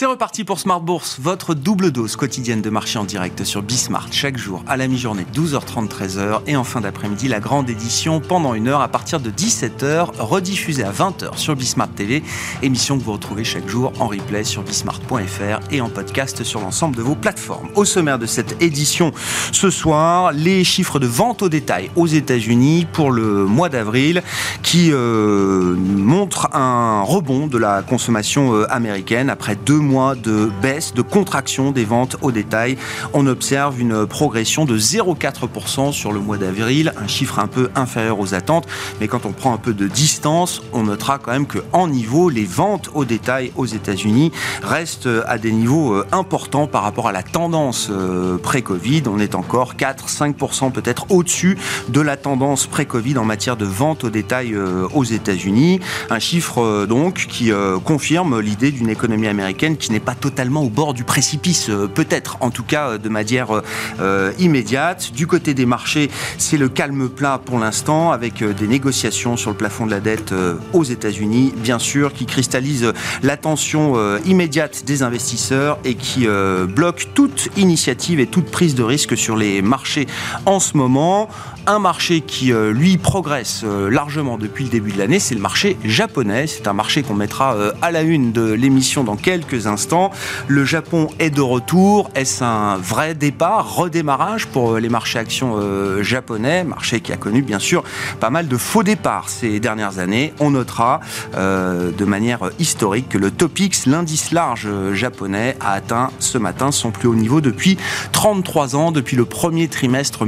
C'est reparti pour Smart Bourse, votre double dose quotidienne de marché en direct sur Bismart chaque jour à la mi-journée 12h30 13h et en fin d'après-midi la grande édition pendant une heure à partir de 17h rediffusée à 20h sur Bismart TV, émission que vous retrouvez chaque jour en replay sur bismart.fr et en podcast sur l'ensemble de vos plateformes. Au sommaire de cette édition ce soir, les chiffres de vente au détail aux États-Unis pour le mois d'avril qui euh, montrent un rebond de la consommation euh, américaine après deux mois de baisse, de contraction des ventes au détail. On observe une progression de 0,4% sur le mois d'avril, un chiffre un peu inférieur aux attentes. Mais quand on prend un peu de distance, on notera quand même qu'en niveau, les ventes au détail aux États-Unis restent à des niveaux euh, importants par rapport à la tendance euh, pré-Covid. On est encore 4-5% peut-être au-dessus de la tendance pré-Covid en matière de vente au détail euh, aux États-Unis. Un chiffre donc qui confirme l'idée d'une économie américaine qui n'est pas totalement au bord du précipice, euh, peut-être, en tout cas euh, de manière euh, immédiate. Du côté des marchés, c'est le calme plat pour l'instant, avec des négociations sur le plafond de la dette aux États-Unis, bien sûr, qui cristallisent l'attention immédiate des investisseurs et qui bloquent toute initiative et toute prise de risque sur les marchés en ce moment. Un marché qui, lui, progresse largement depuis le début de l'année, c'est le marché japonais. C'est un marché qu'on mettra à la une de l'émission dans quelques instants. Le Japon est de retour. Est-ce un vrai départ, redémarrage pour les marchés actions euh, japonais? Marché qui a connu bien sûr pas mal de faux départs ces dernières années. On notera euh, de manière historique que le Topix, l'indice large japonais, a atteint ce matin son plus haut niveau depuis 33 ans, depuis le premier trimestre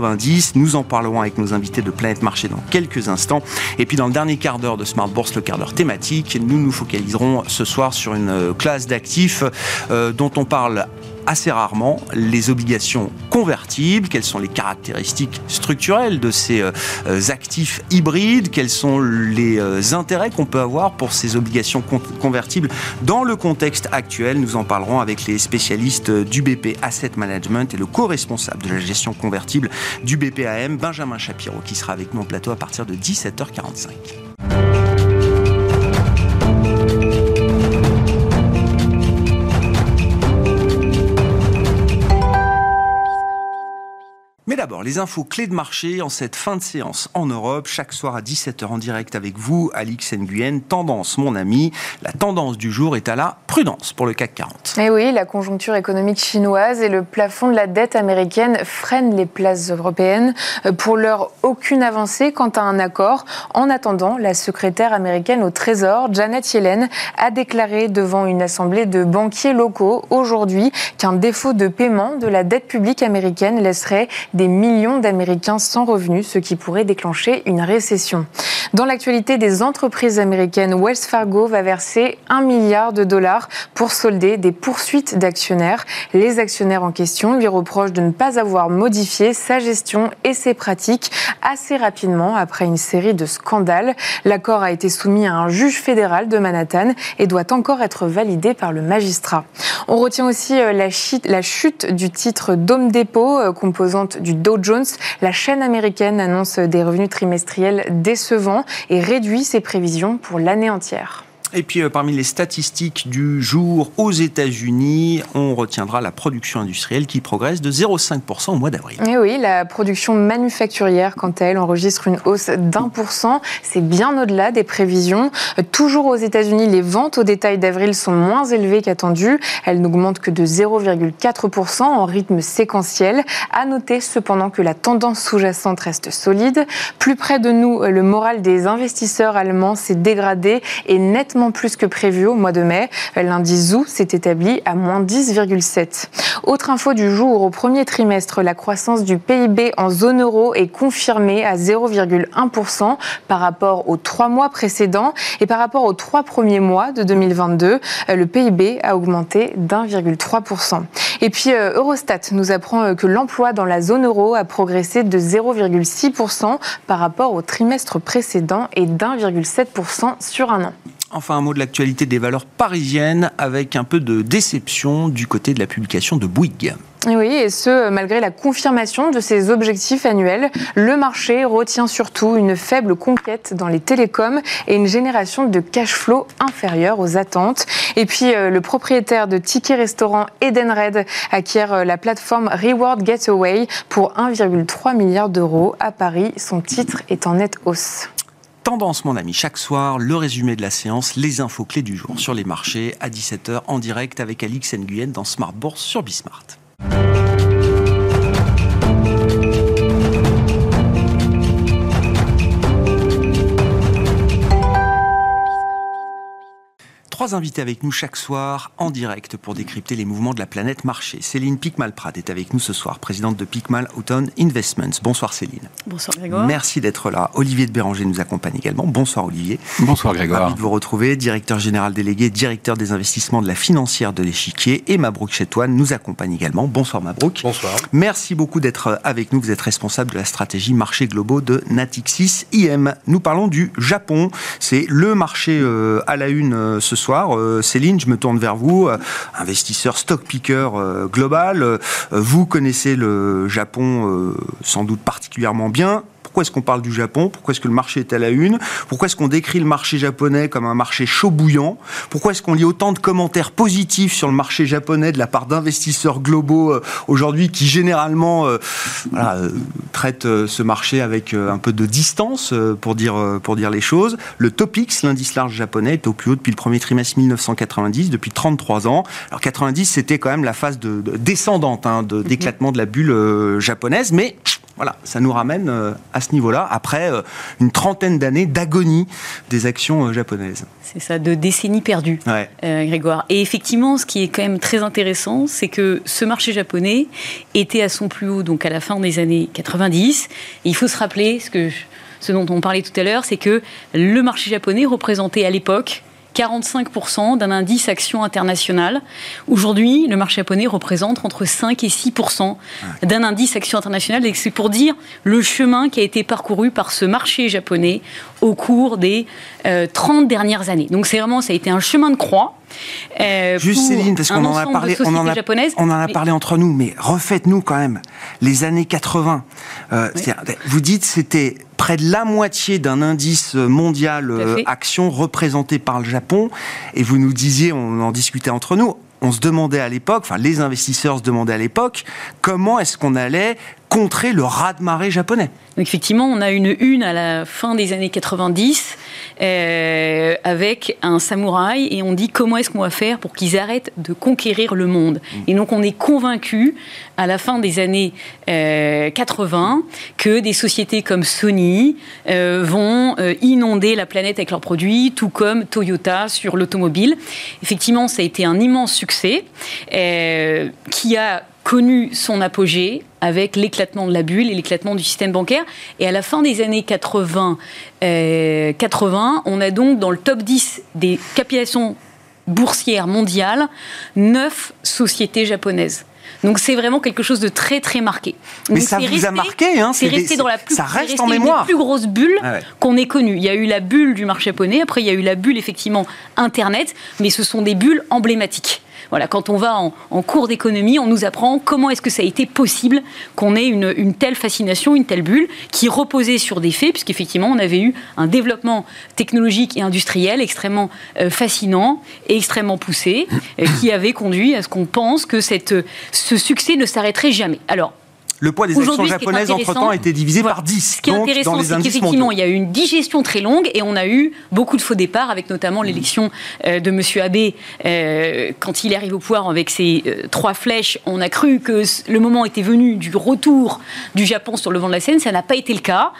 1990. Nous en parlerons avec nos invités de Planète Marché dans quelques instants. Et puis dans le dernier quart d'heure de Smart Bourse, le quart d'heure thématique, nous nous focaliserons ce soir sur une euh, classe d'actifs euh, dont on parle assez rarement les obligations convertibles, quelles sont les caractéristiques structurelles de ces euh, actifs hybrides, quels sont les intérêts qu'on peut avoir pour ces obligations convertibles dans le contexte actuel. Nous en parlerons avec les spécialistes du BP Asset Management et le co-responsable de la gestion convertible du BPAM, Benjamin Shapiro, qui sera avec nous en plateau à partir de 17h45. D'abord, les infos clés de marché en cette fin de séance en Europe, chaque soir à 17h en direct avec vous, Alix Nguyen. Tendance, mon ami, la tendance du jour est à la prudence pour le CAC 40. Et eh oui, la conjoncture économique chinoise et le plafond de la dette américaine freinent les places européennes. Pour l'heure, aucune avancée quant à un accord. En attendant, la secrétaire américaine au Trésor, Janet Yellen, a déclaré devant une assemblée de banquiers locaux aujourd'hui qu'un défaut de paiement de la dette publique américaine laisserait des millions d'Américains sans revenus, ce qui pourrait déclencher une récession. Dans l'actualité des entreprises américaines, Wells Fargo va verser un milliard de dollars pour solder des poursuites d'actionnaires. Les actionnaires en question lui reprochent de ne pas avoir modifié sa gestion et ses pratiques assez rapidement après une série de scandales. L'accord a été soumis à un juge fédéral de Manhattan et doit encore être validé par le magistrat. On retient aussi euh, la chute du titre Dome Depot, euh, composante du Dow Jones, la chaîne américaine annonce des revenus trimestriels décevants et réduit ses prévisions pour l'année entière. Et puis euh, parmi les statistiques du jour aux États-Unis, on retiendra la production industrielle qui progresse de 0,5% au mois d'avril. Et oui, la production manufacturière, quant à elle, enregistre une hausse d'un pour cent. C'est bien au-delà des prévisions. Toujours aux États-Unis, les ventes au détail d'avril sont moins élevées qu'attendues. Elles n'augmentent que de 0,4% en rythme séquentiel. À noter cependant que la tendance sous-jacente reste solide. Plus près de nous, le moral des investisseurs allemands s'est dégradé et nettement plus que prévu au mois de mai. L'indice ZOO s'est établi à moins 10,7. Autre info du jour, au premier trimestre, la croissance du PIB en zone euro est confirmée à 0,1% par rapport aux trois mois précédents et par rapport aux trois premiers mois de 2022, le PIB a augmenté d'1,3%. Et puis euh, Eurostat nous apprend euh, que l'emploi dans la zone euro a progressé de 0,6% par rapport au trimestre précédent et d'1,7% sur un an. Enfin, un mot de l'actualité des valeurs parisiennes avec un peu de déception du côté de la publication de Bouygues. Oui, et ce, malgré la confirmation de ses objectifs annuels. Le marché retient surtout une faible conquête dans les télécoms et une génération de cash flow inférieure aux attentes. Et puis, euh, le propriétaire de Tiki Restaurant Edenred acquiert euh, la plateforme Reward Getaway pour 1,3 milliard d'euros à Paris. Son titre est en nette hausse. Tendance, mon ami, chaque soir, le résumé de la séance, les infos clés du jour sur les marchés à 17h en direct avec Alix Nguyen dans Smart Bourse sur Bismart. Trois invités avec nous chaque soir en direct pour décrypter les mouvements de la planète marché. Céline Picmal-Prat est avec nous ce soir, présidente de Picmal Autumn Investments. Bonsoir Céline. Bonsoir Grégoire. Merci d'être là. Olivier de Béranger nous accompagne également. Bonsoir Olivier. Bonsoir Grégoire. Ravi de vous retrouver, directeur général délégué, directeur des investissements de la financière de l'échiquier. Et Mabrouk Chetouane nous accompagne également. Bonsoir Mabrouk. Bonsoir. Merci beaucoup d'être avec nous. Vous êtes responsable de la stratégie marché globaux de Natixis IM. Nous parlons du Japon. C'est le marché euh, à la une euh, ce soir. Euh, Céline, je me tourne vers vous, euh, investisseur stock picker euh, global. Vous connaissez le Japon sans doute particulièrement bien. Pourquoi est-ce qu'on parle du Japon? Pourquoi est-ce que le marché est à la une? Pourquoi est-ce qu'on décrit le marché japonais comme un marché chaud bouillant? Pourquoi est-ce qu'on lit autant de commentaires positifs sur le marché japonais de la part d'investisseurs globaux euh, aujourd'hui qui généralement euh, euh, traitent ce marché avec un peu de distance pour dire, pour dire les choses? Le Topix, l'indice large japonais, est au plus haut depuis le premier trimestre 1990, depuis 33 ans. Alors 90, c'était quand même la phase de, descendante hein, mhm. d'éclatement de, la bulle japonaise, mais voilà, ça nous ramène euh, à ce niveau-là, après euh, une trentaine d'années d'agonie des actions euh, japonaises. C'est ça, de décennies perdues, Grégoire. Et effectivement, ce qui est quand même très intéressant, c'est que ce marché japonais était à son plus haut, donc à la fin des années 90. Et il faut se rappeler, ce, que, ce dont on parlait tout à l'heure, c'est que le marché japonais représentait à l'époque 45% d'un indice action international. Aujourd'hui, le marché japonais représente entre 5 et 6% d'un indice action international. Et c'est pour dire le chemin qui a été parcouru par ce marché japonais au cours des 30 euh, dernières années. Donc c'est vraiment, ça a été un chemin de croix. Euh, Juste Céline, parce qu'on en a parlé, on en a, on en a parlé entre nous, mais refaites-nous quand même les années 80. Euh, vous dites c'était près de la moitié d'un indice mondial euh, action représenté par le Japon, et vous nous disiez, on en discutait entre nous, on se demandait à l'époque, enfin les investisseurs se demandaient à l'époque, comment est-ce qu'on allait contrer le raz-de-marée japonais. Donc effectivement, on a une une à la fin des années 90 euh, avec un samouraï et on dit comment est-ce qu'on va faire pour qu'ils arrêtent de conquérir le monde. Mm. Et donc on est convaincu à la fin des années 80 euh, que des sociétés comme Sony euh, vont inonder la planète avec leurs produits, tout comme Toyota sur l'automobile. Effectivement, ça a été un immense succès qui a connu son apogée avec l'éclatement de la bulle et l'éclatement du système bancaire. Et à la fin des années 80, 80 euh, on a donc dans le top 10 des capitalisations boursières mondiales, 9 sociétés japonaises. Donc c'est vraiment quelque chose de très très marqué. Mais ça vous a marqué, hein C'est resté dans la plus, ça reste en mémoire. plus grosse bulle ah qu'on ait connue. Il y a eu la bulle du marché japonais, après il y a eu la bulle effectivement Internet, mais ce sont des bulles emblématiques. Voilà, quand on va en, cours d'économie, on nous apprend comment est-ce que ça a été possible qu'on ait une, telle fascination, une telle bulle, qui reposait sur des faits, puisqu'effectivement, on avait eu un développement technologique et industriel extrêmement euh, fascinant et extrêmement poussé, euh, qui avait conduit à ce qu'on pense que cette, ce succès ne s'arrêterait jamais. Alors, le poids des actions japonaises, entre-temps, a été divisé par 10. Ce qui est intéressant, c'est qu'effectivement, il y a eu une digestion très longue et on a eu beaucoup de faux départs, avec notamment l'élection euh, de M. Abe. Euh, quand il arrive au pouvoir avec ses euh, trois flèches, on a cru que le moment était venu du retour du Japon sur le vent de la scène. Ça n'a pas été le cas.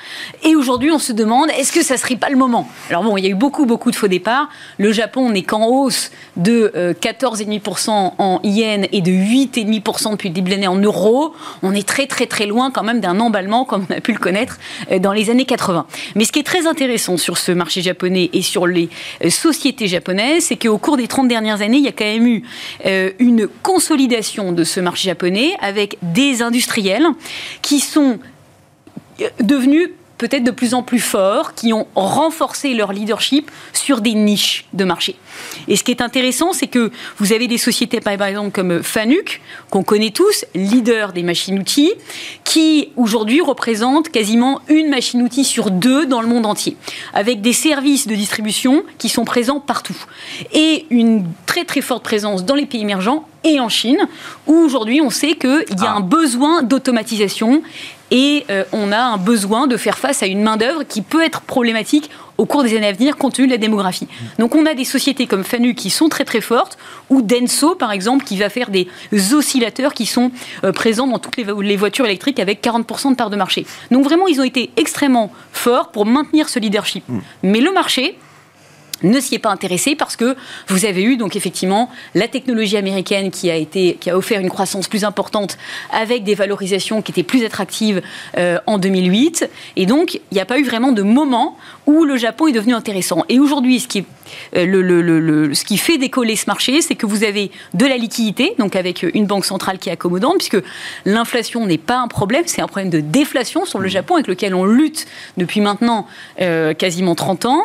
Et aujourd'hui, on se demande, est-ce que ça ne serait pas le moment? Alors bon, il y a eu beaucoup, beaucoup de faux départs. Le Japon n'est qu'en hausse de 14,5% en yens et de 8,5% depuis le début de l'année en euros. On est très très très loin quand même d'un emballement comme on a pu le connaître euh, dans les années 80. Mais ce qui est très intéressant sur ce marché japonais et sur les euh, sociétés japonaises, c'est qu'au cours des 30 dernières années, il y a quand même eu euh, une consolidation de ce marché japonais avec des industriels qui sont devenus peut-être de plus en plus forts, qui ont renforcé leur leadership sur des niches de marché. Et ce qui est intéressant, c'est que vous avez des sociétés, par exemple, comme Fanuc, qu'on connaît tous, leader des machines-outils, qui aujourd'hui représente quasiment une machine-outil sur deux dans le monde entier, avec des services de distribution qui sont présents partout. Et une très très forte présence dans les pays émergents et en Chine, où aujourd'hui on sait qu'il y a ah. un besoin d'automatisation et euh, on a un besoin de faire face à une main-d'œuvre qui peut être problématique au cours des années à venir compte tenu de la démographie. Donc on a des sociétés comme Fanu qui sont très très fortes, ou Denso par exemple qui va faire des oscillateurs qui sont euh, présents dans toutes les, voitures électriques avec 40% de part de marché. Donc vraiment ils ont été extrêmement forts pour maintenir ce leadership. Mm. Mais le marché, ne s'y est pas intéressé parce que vous avez eu donc effectivement la technologie américaine qui a été qui a offert une croissance plus importante avec des valorisations qui étaient plus attractives euh, en 2008 et donc il n'y a pas eu vraiment de moment où le Japon est devenu intéressant. Et aujourd'hui ce qui euh, le, ce qui fait décoller ce marché c'est que vous avez de la liquidité donc avec une banque centrale qui est accommodante puisque l'inflation n'est pas un problème c'est un problème de déflation sur le Japon avec lequel on lutte depuis maintenant euh, quasiment 30 ans.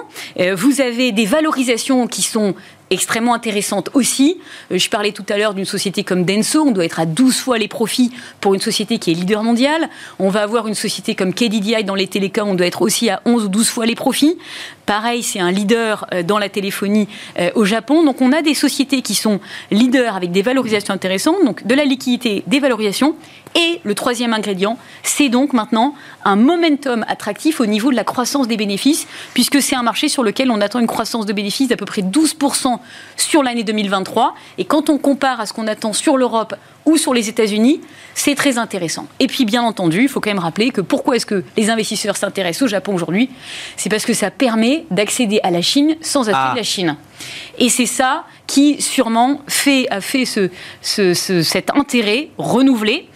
Vous avez des valorisations qui sont extrêmement intéressantes aussi. Euh, je parlais tout à l'heure d'une société comme Denso, on doit être à 12 fois les profits pour une société qui est leader mondial. On va avoir une société comme KDDI dans les télécoms, on doit être aussi à 11 ou 12 fois les profits. Pareil, c'est un leader euh, dans la téléphonie euh, au Japon. Donc on a des sociétés qui sont leaders avec des valorisations intéressantes, donc de la liquidité, des valorisations. Et le troisième ingrédient, c'est donc maintenant un momentum attractif au niveau de la croissance des bénéfices, puisque c'est un marché sur lequel on attend une croissance de bénéfices d'à peu près 12% sur l'année 2023. Et quand on compare à ce qu'on attend sur l'Europe ou sur les États-Unis, c'est très intéressant. Et puis, bien entendu, il faut quand même rappeler que pourquoi est-ce que les investisseurs s'intéressent au Japon aujourd'hui C'est parce que ça permet d'accéder à la Chine sans acheter ah. de la Chine. Et c'est ça qui, sûrement, fait, a fait ce, cet intérêt renouvelé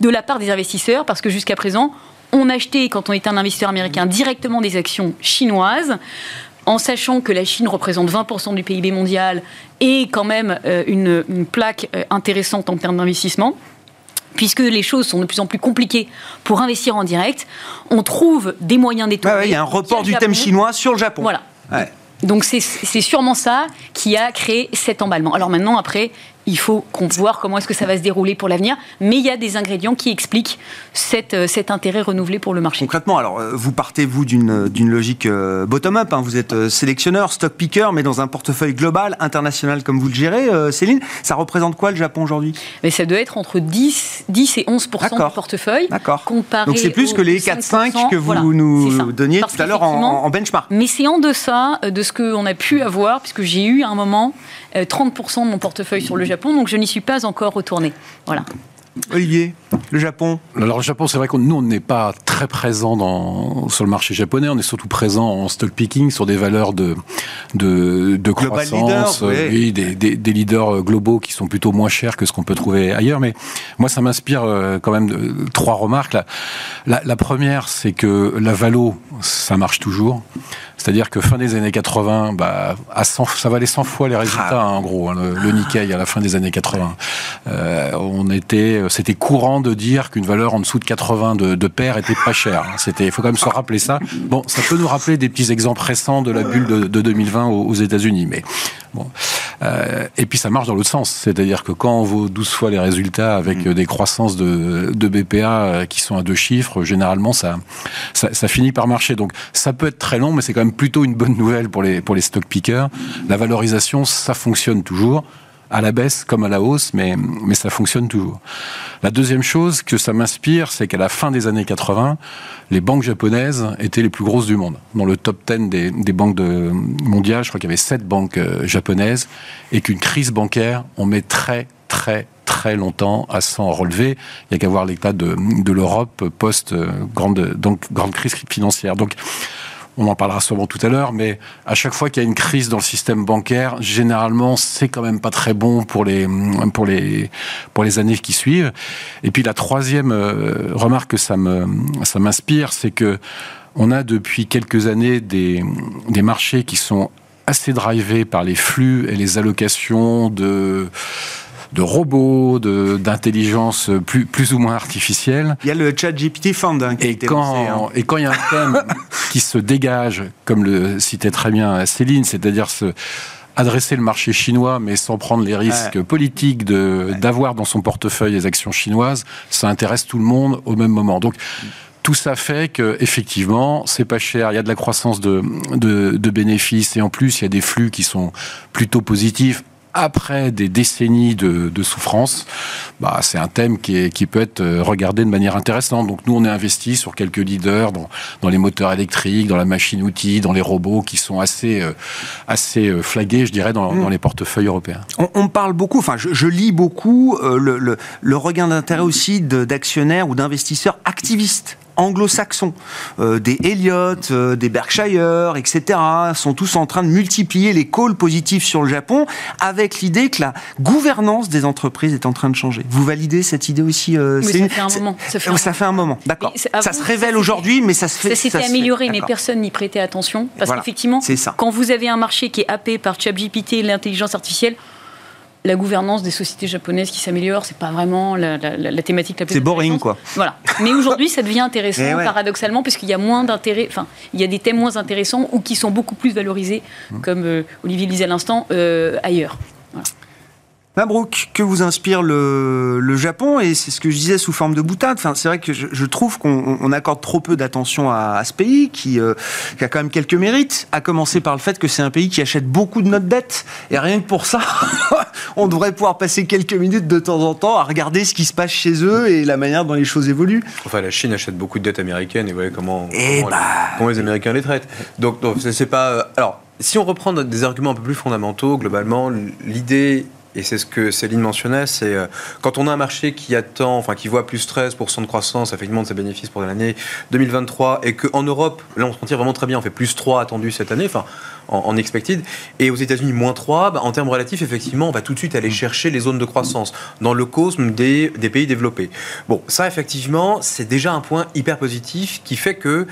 de la part des investisseurs, parce que jusqu'à présent, on achetait, quand on était un investisseur américain, directement des actions chinoises en sachant que la Chine représente 20% du PIB mondial et quand même euh, une, plaque euh, intéressante en termes d'investissement puisque les choses sont de plus en plus compliquées pour investir en direct, on trouve des moyens d'étouffer. il y a un report du thème chinois sur le Japon. Voilà. Donc c'est sûrement ça qui a créé cet emballement. Alors maintenant, après, il faut voir comment est-ce que ça va se dérouler pour l'avenir. Mais il y a des ingrédients qui expliquent euh, cet intérêt renouvelé pour le marché. Concrètement, alors euh, vous partez vous d'une logique euh, bottom-up. Hein. vous êtes sélectionneur, stock picker, mais dans un portefeuille global, international comme vous le gérez, Céline. Ça représente quoi le Japon aujourd'hui? Mais ça doit être entre 10, 10 et 11 du portefeuille. D'accord. Donc c'est plus que les 4-5 que vous nous donniez tout à l'heure en, en benchmark. Mais c'est en deçà de ce qu'on a pu avoir, puisque j'ai eu un moment 30% de mon portefeuille sur le Japon, donc je n'y suis pas encore retourné. Voilà. Olivier, le Japon Alors le Japon, c'est vrai que nous, on n'est pas très présent dans, sur le marché japonais, on est surtout présent en stock picking sur des valeurs de, de, de croissance, oui. des, des, leaders globaux qui sont plutôt moins chers que ce qu'on peut trouver ailleurs. Mais moi, ça m'inspire euh, quand même de, trois remarques. La, la première, c'est que la valo, ça marche toujours. C'est-à-dire que fin des années 80, bah, à 100, ça valait 100 fois les résultats, hein, en gros, hein, le, Nikkei à la fin des années 80. Euh, on était, c'était courant de dire qu'une valeur en dessous de 80 de, de paire était pas chère. Hein. C'était, il faut quand même se rappeler ça. Bon, ça peut nous rappeler des petits exemples récents de la bulle de, de 2020 aux, aux États-Unis, mais bon. Euh, et puis ça marche dans l'autre sens, c'est-à-dire que quand on vaut 12 fois les résultats avec mm. des croissances de, de BPA euh, qui sont à deux chiffres, généralement ça, ça, ça finit par marcher. Donc ça peut être très long, mais c'est quand même plutôt une bonne nouvelle pour les, pour les stock pickers. La valorisation, ça fonctionne toujours à la baisse comme à la hausse, mais, mais ça fonctionne toujours. La deuxième chose que ça m'inspire, c'est qu'à la fin des années 80, les banques japonaises étaient les plus grosses du monde. Dans le top 10 des, des banques de, mondiales, je crois qu'il y avait sept banques euh, japonaises, et qu'une crise bancaire, on met très, très, très longtemps à s'en relever. Il n'y a qu'à voir l'état de, de l'Europe post euh, grande crise financière. Donc, on en parlera sûrement tout à l'heure, mais à chaque fois qu'il y a une crise dans le système bancaire, généralement, c'est quand même pas très bon pour les, pour les, pour les années qui suivent. Et puis la troisième euh, remarque que ça me, ça m'inspire, c'est que on a depuis quelques années des, des marchés qui sont assez drivés par les flux et les allocations de de robots, d'intelligence plus, plus ou moins artificielle. Il y a le chat GPT Fund hein, qui et, quand, hein. et quand il y a un thème qui se dégage, comme le citait très bien Céline, c'est-à-dire ce adresser le marché chinois, mais sans prendre les risques politiques d'avoir dans son portefeuille les actions chinoises, ça intéresse tout le monde au même moment. Donc, tout ça fait que effectivement c'est pas cher, il y a de la croissance de, de, de, bénéfices et en plus il y a des flux qui sont plutôt positifs après des décennies de, de souffrance, bah, c'est un thème qui, est, qui, peut être euh, regardé de manière intéressante. Donc nous, on est investi sur quelques leaders dans, dans les moteurs électriques, dans la machine-outil, dans les robots qui sont assez, euh, assez euh, flagués, je dirais, dans, dans les portefeuilles européens. On, on, parle beaucoup, enfin je, je lis beaucoup le, le, le regain d'intérêt aussi d'actionnaires ou d'investisseurs activistes anglo-saxons, euh, des Elliott, euh, des Berkshire, etc., sont tous en train de multiplier les calls positifs sur le Japon, avec l'idée que la gouvernance des entreprises est en train de changer. Vous validez cette idée aussi euh, ça, fait un moment. ça fait un moment. d'accord. Ça se révèle aujourd'hui, mais ça se fait. Ça s'était amélioré, mais personne n'y prêtait attention, parce qu'effectivement, quand vous avez un marché qui est happé par ChatGPT et l'intelligence artificielle, la gouvernance des sociétés japonaises qui s'améliore, c'est pas vraiment la, thématique la plus. C'est boring, quoi. Voilà. Mais aujourd'hui, ça devient intéressant, eh paradoxalement, puisqu'il y a moins d'intérêt, enfin, il y a des thèmes moins intéressants ou qui sont beaucoup plus valorisés, mmh. comme euh, Olivier le disait à l'instant, euh, ailleurs. Mabrouk, que vous inspire le, Japon Et c'est ce que je disais sous forme de boutade. Enfin, c'est vrai que je, trouve qu'on accorde trop peu d'attention à, ce pays qui, euh, qui, a quand même quelques mérites. À commencer par le fait que c'est un pays qui achète beaucoup de notre dette. Et rien que pour ça, on devrait pouvoir passer quelques minutes de temps en temps à regarder ce qui se passe chez eux et la manière dont les choses évoluent. Enfin, la Chine achète beaucoup de dettes américaines et vous voyez comment, eh bah. comment, les, Américains les traitent. Donc, donc c'est pas. Euh, alors, si on reprend des arguments un peu plus fondamentaux, globalement, l'idée et c'est ce que Céline mentionnait, c'est euh, quand on a un marché qui attend, enfin qui voit plus 13% de croissance effectivement de ses bénéfices pour l'année 2023, et qu'en Europe, là on se tire vraiment très bien, on fait plus 3 attendu cette année, enfin en, expected, et aux États-Unis moins 3, bah, en termes relatifs, effectivement, on va tout de suite aller chercher les zones de croissance dans le cosme des, des pays développés. Bon, ça effectivement, c'est déjà un point hyper positif qui fait que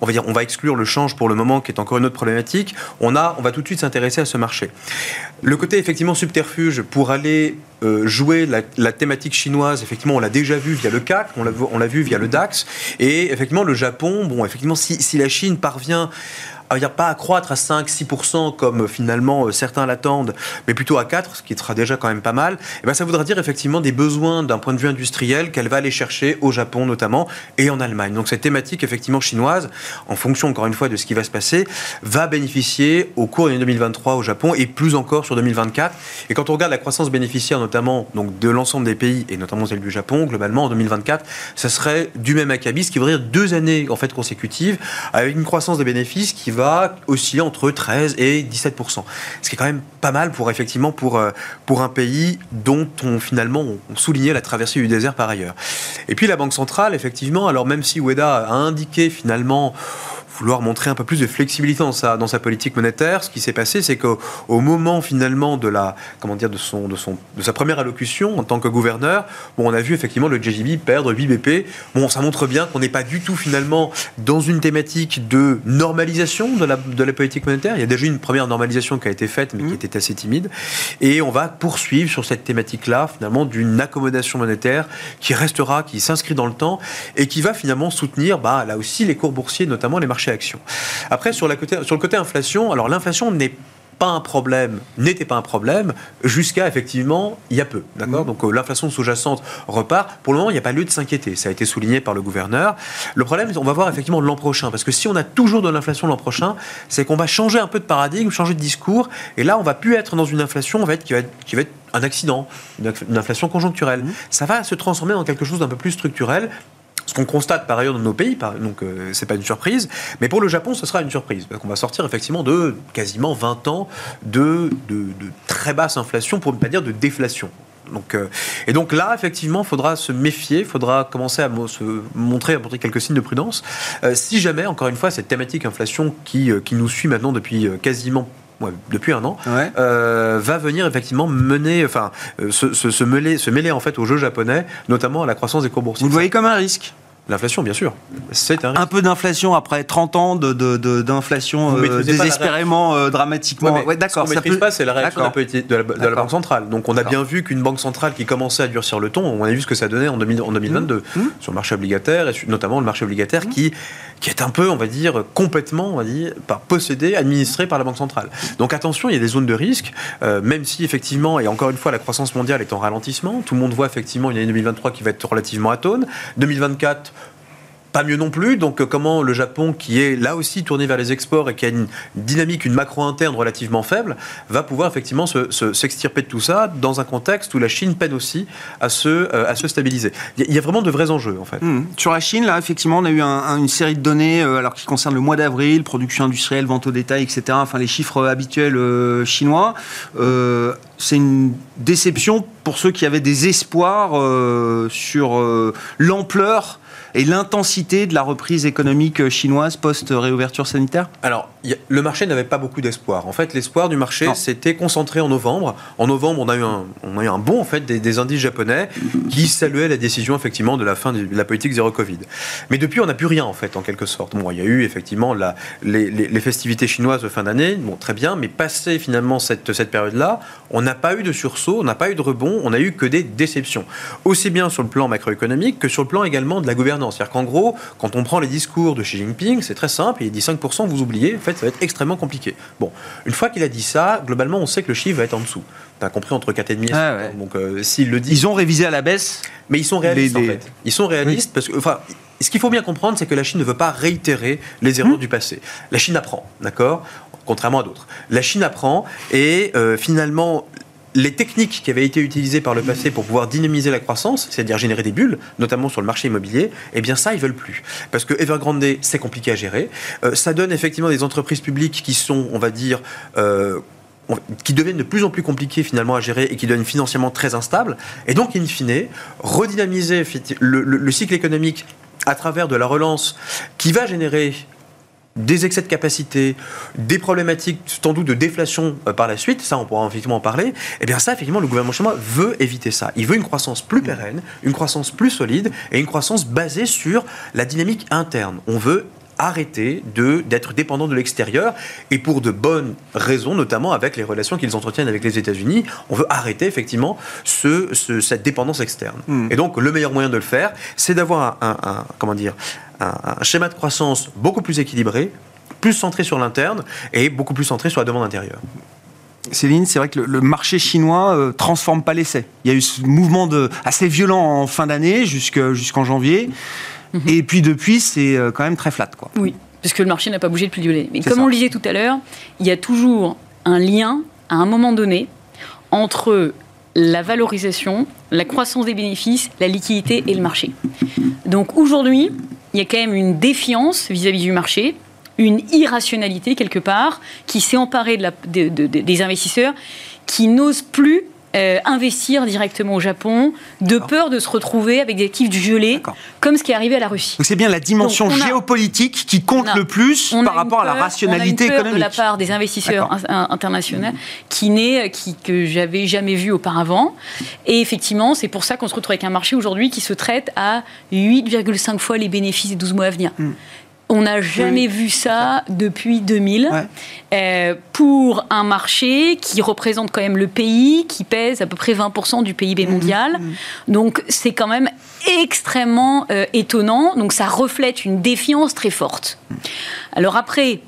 on va dire, on va exclure le change pour le moment, qui est encore une autre problématique. On a, on va tout de suite s'intéresser à ce marché. Le côté effectivement subterfuge pour aller euh, jouer la, thématique chinoise, effectivement, on l'a déjà vu via le CAC, on l'a, on l'a vu via le DAX, et effectivement le Japon, bon, effectivement, si, si la Chine parvient à dire pas à croître à 5-6% comme finalement euh, certains l'attendent, mais plutôt à 4, ce qui sera déjà quand même pas mal, et eh ben ça voudra dire effectivement des besoins d'un point de vue industriel qu'elle va aller chercher au Japon notamment et en Allemagne. Donc cette thématique effectivement chinoise, en fonction encore une fois de ce qui va se passer, va bénéficier au cours de l'année 2023 au Japon et plus encore sur 2024. Et quand on regarde la croissance bénéficiaire notamment donc de l'ensemble des pays et notamment celle du Japon, globalement en 2024, ça serait du même acabit, ce qui voudrait dire deux années en fait consécutives avec une croissance des bénéfices qui va va osciller entre 13 et 17 Ce qui est quand même pas mal pour effectivement pour, euh, pour un pays dont on finalement on soulignait la traversée du désert par ailleurs. Et puis la Banque centrale, effectivement, alors même si Ueda a indiqué finalement vouloir montrer un peu plus de flexibilité dans sa, dans sa politique monétaire. Ce qui s'est passé, c'est qu'au au moment finalement de la, comment dire, de son, de son, de sa première allocution en tant que gouverneur, bon, on a vu effectivement le JGB perdre 8 BP. Bon, ça montre bien qu'on n'est pas du tout finalement dans une thématique de normalisation de la, de la politique monétaire. Il y a déjà eu une première normalisation qui a été faite, mais qui mmh. était assez timide. Et on va poursuivre sur cette thématique-là, finalement, d'une accommodation monétaire qui restera, qui s'inscrit dans le temps et qui va finalement soutenir, bah, là aussi, les cours boursiers, notamment les marchés Après, sur, la côté, sur le côté inflation, alors l'inflation n'est pas un problème, n'était pas un problème jusqu'à effectivement il y a peu. D'accord? Mmh. Donc euh, l'inflation sous-jacente repart. Pour le moment, il n'y a pas lieu de s'inquiéter. Ça a été souligné par le gouverneur. Le problème, on va voir effectivement l'an prochain. Parce que si on a toujours de l'inflation l'an prochain, c'est qu'on va changer un peu de paradigme, changer de discours. Et là, on va plus être dans une inflation qui, va être, qui va être un accident, une inflation conjoncturelle. Mmh. Ça va se transformer en quelque chose d'un peu plus structurel ce qu'on constate par ailleurs dans nos pays, donc euh, c'est pas une surprise. Mais pour le Japon, ce sera une surprise. Parce qu'on va sortir effectivement de quasiment 20 ans de, de, très basse inflation, pour ne pas dire de déflation. Donc, euh, et donc là, effectivement, il faudra se méfier, il faudra commencer à se montrer, à montrer quelques signes de prudence. Euh, si jamais, encore une fois, cette thématique inflation qui, qui nous suit maintenant depuis quasiment depuis un an, euh, va venir effectivement mener, enfin, euh, se, mêler, se mêler en fait au jeu japonais, notamment à la croissance des cours boursiers. Vous le voyez comme un risque L'inflation, bien sûr. C'est un, un peu d'inflation après 30 ans d'inflation de, de, désespérément, dramatiquement. Ouais, d'accord. Ce qu'on ne maîtrise pas, c'est la réaction de la, de la, Banque centrale. Donc on a bien vu qu'une banque centrale qui commençait à durcir le ton, on a vu ce que ça donnait en, 2022 mmh. sur le marché obligataire, et notamment le marché obligataire mmh. qui, qui est un peu, on va dire, complètement, on va dire, possédé, administré par la Banque centrale. Donc attention, il y a des zones de risque, euh, même si effectivement, et encore une fois, la croissance mondiale est en ralentissement, tout le monde voit effectivement une année 2023 qui va être relativement atone. 2024, pas mieux non plus. Donc, euh, comment le Japon, qui est là aussi tourné vers les exports et qui a une dynamique, une macro interne relativement faible, va pouvoir effectivement s'extirper de tout ça dans un contexte où la Chine peine aussi à se, euh, à se stabiliser. Il y a vraiment de vrais enjeux, en fait. Mmh. Sur la Chine, là, effectivement, on a eu une série de données euh, alors qui concernent le mois d'avril, production industrielle, vente au détail, etc. Enfin, les chiffres habituels chinois. c'est une déception pour ceux qui avaient des espoirs sur l'ampleur et l'intensité de la reprise économique chinoise post-réouverture sanitaire? Alors, le marché n'avait pas beaucoup d'espoir. En fait, l'espoir du marché s'était concentré en novembre. En novembre, on a eu un, on a eu un bond en fait, des, indices japonais qui saluaient la décision effectivement de la fin de la politique zéro Covid. Mais depuis, on n'a plus rien en fait, en quelque sorte. Bon, il y a eu effectivement la, les, festivités chinoises de fin d'année, bon, très bien, mais passé finalement cette, cette période-là, on n'a pas eu de sursaut, on n'a pas eu de rebond, on n'a eu que des déceptions. Aussi bien sur le plan macroéconomique que sur le plan également de la gouvernance c'est-à-dire qu'en gros, quand on prend les discours de Xi Jinping, c'est très simple, il dit 5%, vous oubliez, en fait, ça va être extrêmement compliqué. Bon, une fois qu'il a dit ça, globalement, on sait que le chiffre va être en dessous. Tu as compris entre 4,5 et 5. Ah Donc, euh, s'il le dit. Ils ont révisé à la baisse Mais ils sont réalistes, en fait. Ils sont réalistes parce que. Enfin, ce qu'il faut bien comprendre, c'est que la Chine ne veut pas réitérer les erreurs mmh. du passé. La Chine apprend, d'accord? Contrairement à d'autres. La Chine apprend et euh, finalement, les techniques qui avaient été utilisées par le passé pour pouvoir dynamiser la croissance, c'est-à-dire générer des bulles, notamment sur le marché immobilier, eh bien ça, ils veulent plus. Parce que Evergrande, c'est compliqué à gérer. Euh, ça donne effectivement des entreprises publiques qui sont, on va dire, euh, qui deviennent de plus en plus compliquées finalement à gérer et qui deviennent financièrement très instables. Et donc, in fine, redynamiser le cycle économique à travers de la relance qui va générer des excès de capacité, des problématiques sans doute de déflation euh, par la suite, ça on pourra effectivement en parler, et eh bien ça effectivement le gouvernement chinois veut éviter ça. Il veut une croissance plus pérenne, une croissance plus solide et une croissance basée sur la dynamique interne. On veut arrêter de d'être dépendant de l'extérieur et pour de bonnes raisons, notamment avec les relations qu'ils entretiennent avec les États-Unis. On veut arrêter effectivement ce, cette dépendance externe. Hmm. Et donc le meilleur moyen de le faire, c'est d'avoir un, comment dire un, schéma de croissance beaucoup plus équilibré, plus centré sur l'interne et beaucoup plus centré sur la demande intérieure. Céline, c'est vrai que le, marché chinois ne euh, transforme pas l'essai. Il y a eu ce mouvement de, assez violent en fin d'année jusqu'en janvier. Mhm. Et puis depuis, c'est euh, quand même très flat. Quoi. Oui, parce que le marché n'a pas bougé depuis le début Mais comme on le disait tout à l'heure, il y a toujours un lien, à un moment donné, entre la valorisation, la croissance des bénéfices, la liquidité et le marché. Donc aujourd'hui, il y a quand même une défiance vis-à-vis du marché, une irrationalité quelque part, qui s'est emparée des investisseurs, qui n'osent plus euh, investir directement au Japon, de peur de se retrouver avec des actifs gelés, comme ce qui est arrivé à la Russie. Donc c'est bien la dimension géopolitique qui compte le plus par rapport à la rationalité on a une peur économique. de la part des investisseurs internationaux qui n'est qui que j'avais jamais vu auparavant. Et effectivement, c'est pour ça qu'on se retrouve avec un marché aujourd'hui qui se traite à 8,5 fois les bénéfices des 12 mois à venir. Hmm. On n'a jamais vu ça depuis 2000 euh, pour un marché qui représente quand même le pays, qui pèse à peu près 20% du PIB mhm. mondial. Mhm. Donc c'est quand même extrêmement euh, étonnant. Donc ça reflète une défiance très forte. Alors après,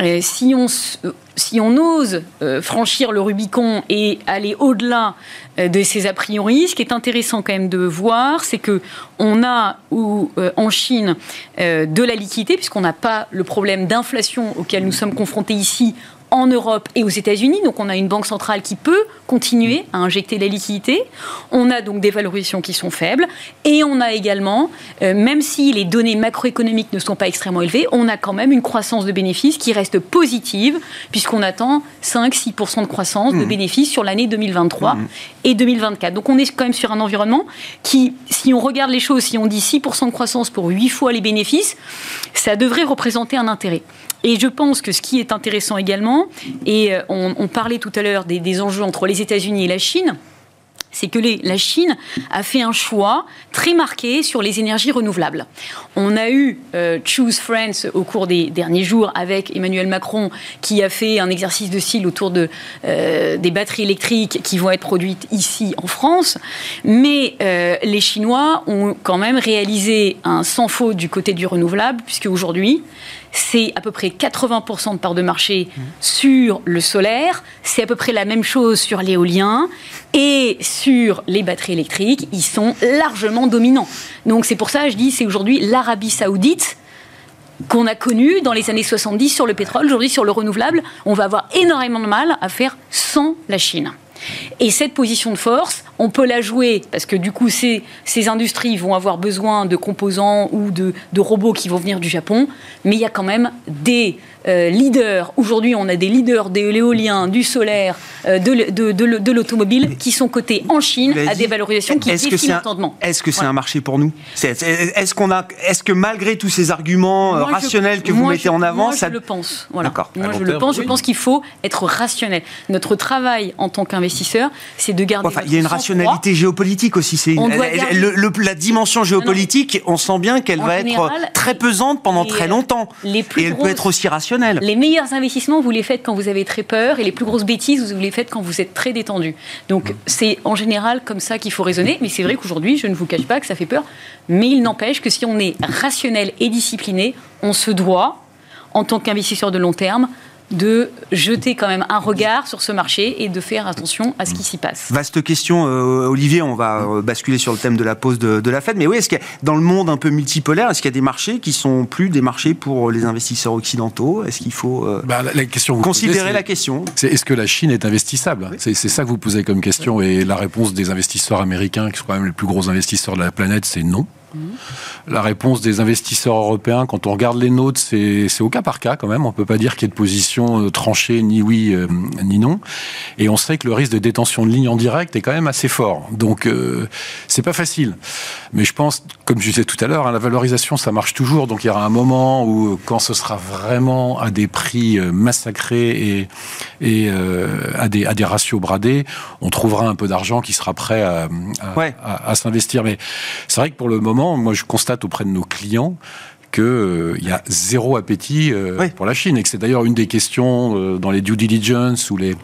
euh, si on, si on ose franchir le Rubicon et aller au-delà de ces a priori, ce qui est intéressant quand même de voir, c'est que on a ou, en Chine de la liquidité, puisqu'on n'a pas le problème d'inflation auquel nous sommes confrontés ici en Europe et aux États-Unis. Donc on a une banque centrale qui peut continuer à injecter la liquidité. On a donc des valorisations qui sont faibles. Et on a également, euh, même si les données macroéconomiques ne sont pas extrêmement élevées, on a quand même une croissance de bénéfices qui reste positive, puisqu'on attend 5-6% de croissance de mmh. bénéfices sur l'année 2023 mmh. et 2024. Donc on est quand même sur un environnement qui, si on regarde les choses, si on dit 6% de croissance pour 8 fois les bénéfices, ça devrait représenter un intérêt. Et je pense que ce qui est intéressant également, et euh, on, parlait tout à l'heure des, enjeux entre les États-Unis et la Chine, c'est que la Chine a fait un choix très marqué sur les énergies renouvelables. On a eu euh, Choose France au cours des derniers jours avec Emmanuel Macron qui a fait un exercice de style autour euh, des batteries électriques qui vont être produites ici en France. Mais les Chinois ont quand même réalisé un sans faute du côté du renouvelable puisque aujourd'hui, c'est à peu près 80% de part de marché sur le solaire, c'est à peu près la même chose sur l'éolien, et sur les batteries électriques, ils sont largement dominants. Donc c'est pour ça, que je dis, c'est aujourd'hui l'Arabie saoudite qu'on a connue dans les années 70 sur le pétrole, aujourd'hui sur le renouvelable, on va avoir énormément de mal à faire sans la Chine. Et cette position de force, on peut la jouer parce que du coup, ces, industries vont avoir besoin de composants ou de, robots qui vont venir du Japon, mais il y a quand même des euh, leaders. Aujourd'hui, on a des leaders de l'éolien, du solaire, euh, de, de, de l'automobile qui sont cotés en Chine à des valorisations qui défient l'entendement. Est-ce que c'est un marché pour nous? Est-ce qu'on a, est-ce que malgré tous ces arguments euh, rationnels que vous mettez en avant, moi, ça... je le pense. Voilà. Moi, je le pense. Je pense qu'il faut être rationnel. Notre travail en tant qu'investisseur, c'est de garder. Enfin, il y a une rationalité géopolitique aussi. C'est la dimension géopolitique. On sent bien qu'elle va être très pesante pendant très longtemps. et elle peut être aussi rationnelle. Les meilleurs investissements, vous les faites quand vous avez très peur, et les plus grosses bêtises, vous les faites quand vous êtes très détendu. Donc, c'est en général comme ça qu'il faut raisonner. Mais c'est vrai qu'aujourd'hui, je ne vous cache pas que ça fait peur. Mais il n'empêche que si on est rationnel et discipliné, on se doit, en tant qu'investisseur de long terme, de jeter quand même un regard sur ce marché et de faire attention à ce qui s'y passe. Vaste question, euh, Olivier. On va euh, basculer sur le thème de la pause de, la Fed. Mais oui, est-ce qu'il dans le monde un peu multipolaire, est-ce qu'il y a des marchés qui sont plus des marchés pour les investisseurs occidentaux? Est-ce qu'il faut euh, bah, la, question considérer la question? C'est est-ce que la Chine est investissable? C'est ça que vous posez comme question. Et la réponse des investisseurs américains, qui sont quand même les plus gros investisseurs de la planète, c'est non. La réponse des investisseurs européens, quand on regarde les nôtres, c'est au cas par cas quand même. On ne peut pas dire qu'il y ait de position euh, tranchée, ni oui, euh, ni non. Et on sait que le risque de détention de ligne en direct est quand même assez fort. Donc, euh, c'est pas facile. Mais je pense, comme je disais tout à l'heure, hein, la valorisation, ça marche toujours. Donc, il y aura un moment où, quand ce sera vraiment à des prix massacrés et, et à, des, à des ratios bradés, on trouvera un peu d'argent qui sera prêt à, à, à s'investir. Mais c'est vrai que pour le moment, moi, je constate auprès de nos clients qu'il euh, y a zéro appétit euh, pour la Chine et que c'est d'ailleurs une des questions euh, dans les due diligence ou les,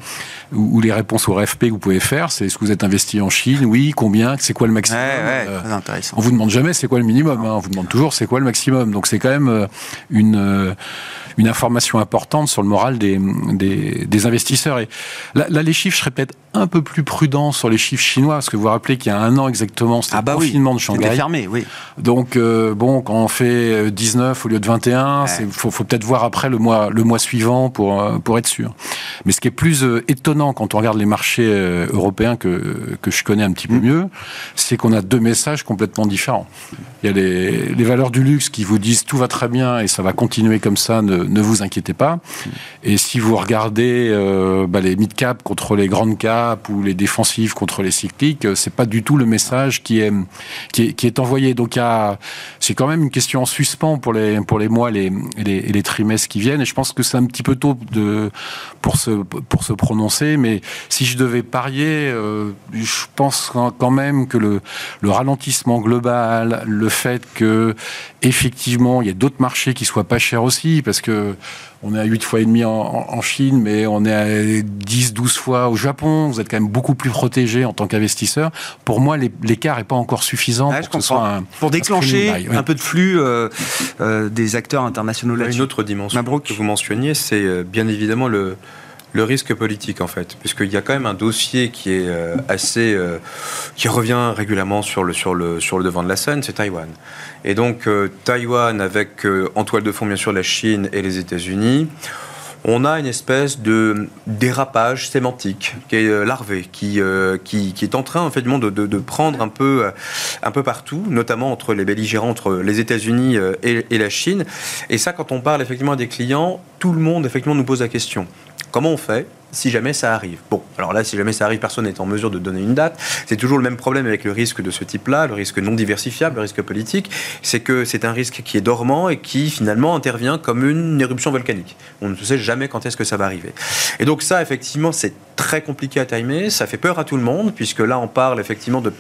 ou, les réponses au RFP que vous pouvez faire, c'est est-ce que vous êtes investi en Chine? Oui, combien? C'est quoi le maximum? Intéressant. On vous demande jamais c'est quoi le minimum, hein. on vous demande toujours c'est quoi le maximum. Donc c'est quand même une une information importante sur le moral des, des, investisseurs. Et là, les chiffres, je peut-être un peu plus prudent sur les chiffres chinois, parce que vous vous rappelez qu'il y a un an exactement, c'était ah bah le confinement de Shanghai. fermé, oui. Donc, euh, bon, quand on fait 19 au lieu de 21, il faut, faut peut-être voir après le mois, le mois suivant pour, euh, pour être sûr. Mais ce qui est plus euh, étonnant quand on regarde les marchés européens que, que je connais un petit peu mm. mieux, c'est qu'on a deux messages complètement différents. Il y a les, les valeurs du luxe qui vous disent tout va très bien et ça va continuer comme ça, ne, ne vous inquiétez pas. Et si vous regardez euh, bah, les mid-cap contre les grandes cap ou les défensives contre les cycliques, c'est pas du tout le message qui est, qui est, envoyé. Donc c'est quand même une question en suspens pour les, pour les mois les, les, les trimestres qui viennent. Et je pense que c'est un petit peu tôt de, pour, se, pour se prononcer. Mais si je devais parier, euh, je pense quand même que le, le ralentissement global, le fait que effectivement il y a d'autres marchés qui soient pas chers aussi, parce que on est à 8 fois et demi en, Chine, mais on est à 10, 12 fois au Japon. Vous êtes quand même beaucoup plus protégé en tant qu'investisseur. Pour moi, l'écart n'est pas encore suffisant pour, pour déclencher un, peu de flux euh, euh, des acteurs internationaux là Une autre dimension que vous mentionniez, c'est euh, bien évidemment le, le risque politique en fait, puisqu'il y a quand même un dossier qui est euh, assez, euh, qui revient régulièrement sur le sur le sur le devant de la scène, c'est Taïwan. Et donc euh, Taïwan avec en toile de fond bien sûr la Chine et les États-Unis. On a une espèce de dérapage sémantique qui est larvé, qui, qui, qui, est en train en fait de, de, de, prendre un peu, un peu partout, notamment entre les belligérants, entre les États-Unis et, et la Chine. Et ça, quand on parle effectivement à des clients, tout le monde effectivement nous pose la question. Comment on fait si jamais ça arrive. Bon, alors là, si jamais ça arrive, personne n'est en mesure de donner une date. C'est toujours le même problème avec le risque de ce type-là, le risque non diversifiable, le risque politique, c'est que c'est un risque qui est dormant et qui finalement intervient comme une éruption volcanique. On ne sait jamais quand est-ce que ça va arriver. Et donc ça, effectivement, c'est très compliqué à timer, ça fait peur à tout le monde, puisque là, on parle effectivement de,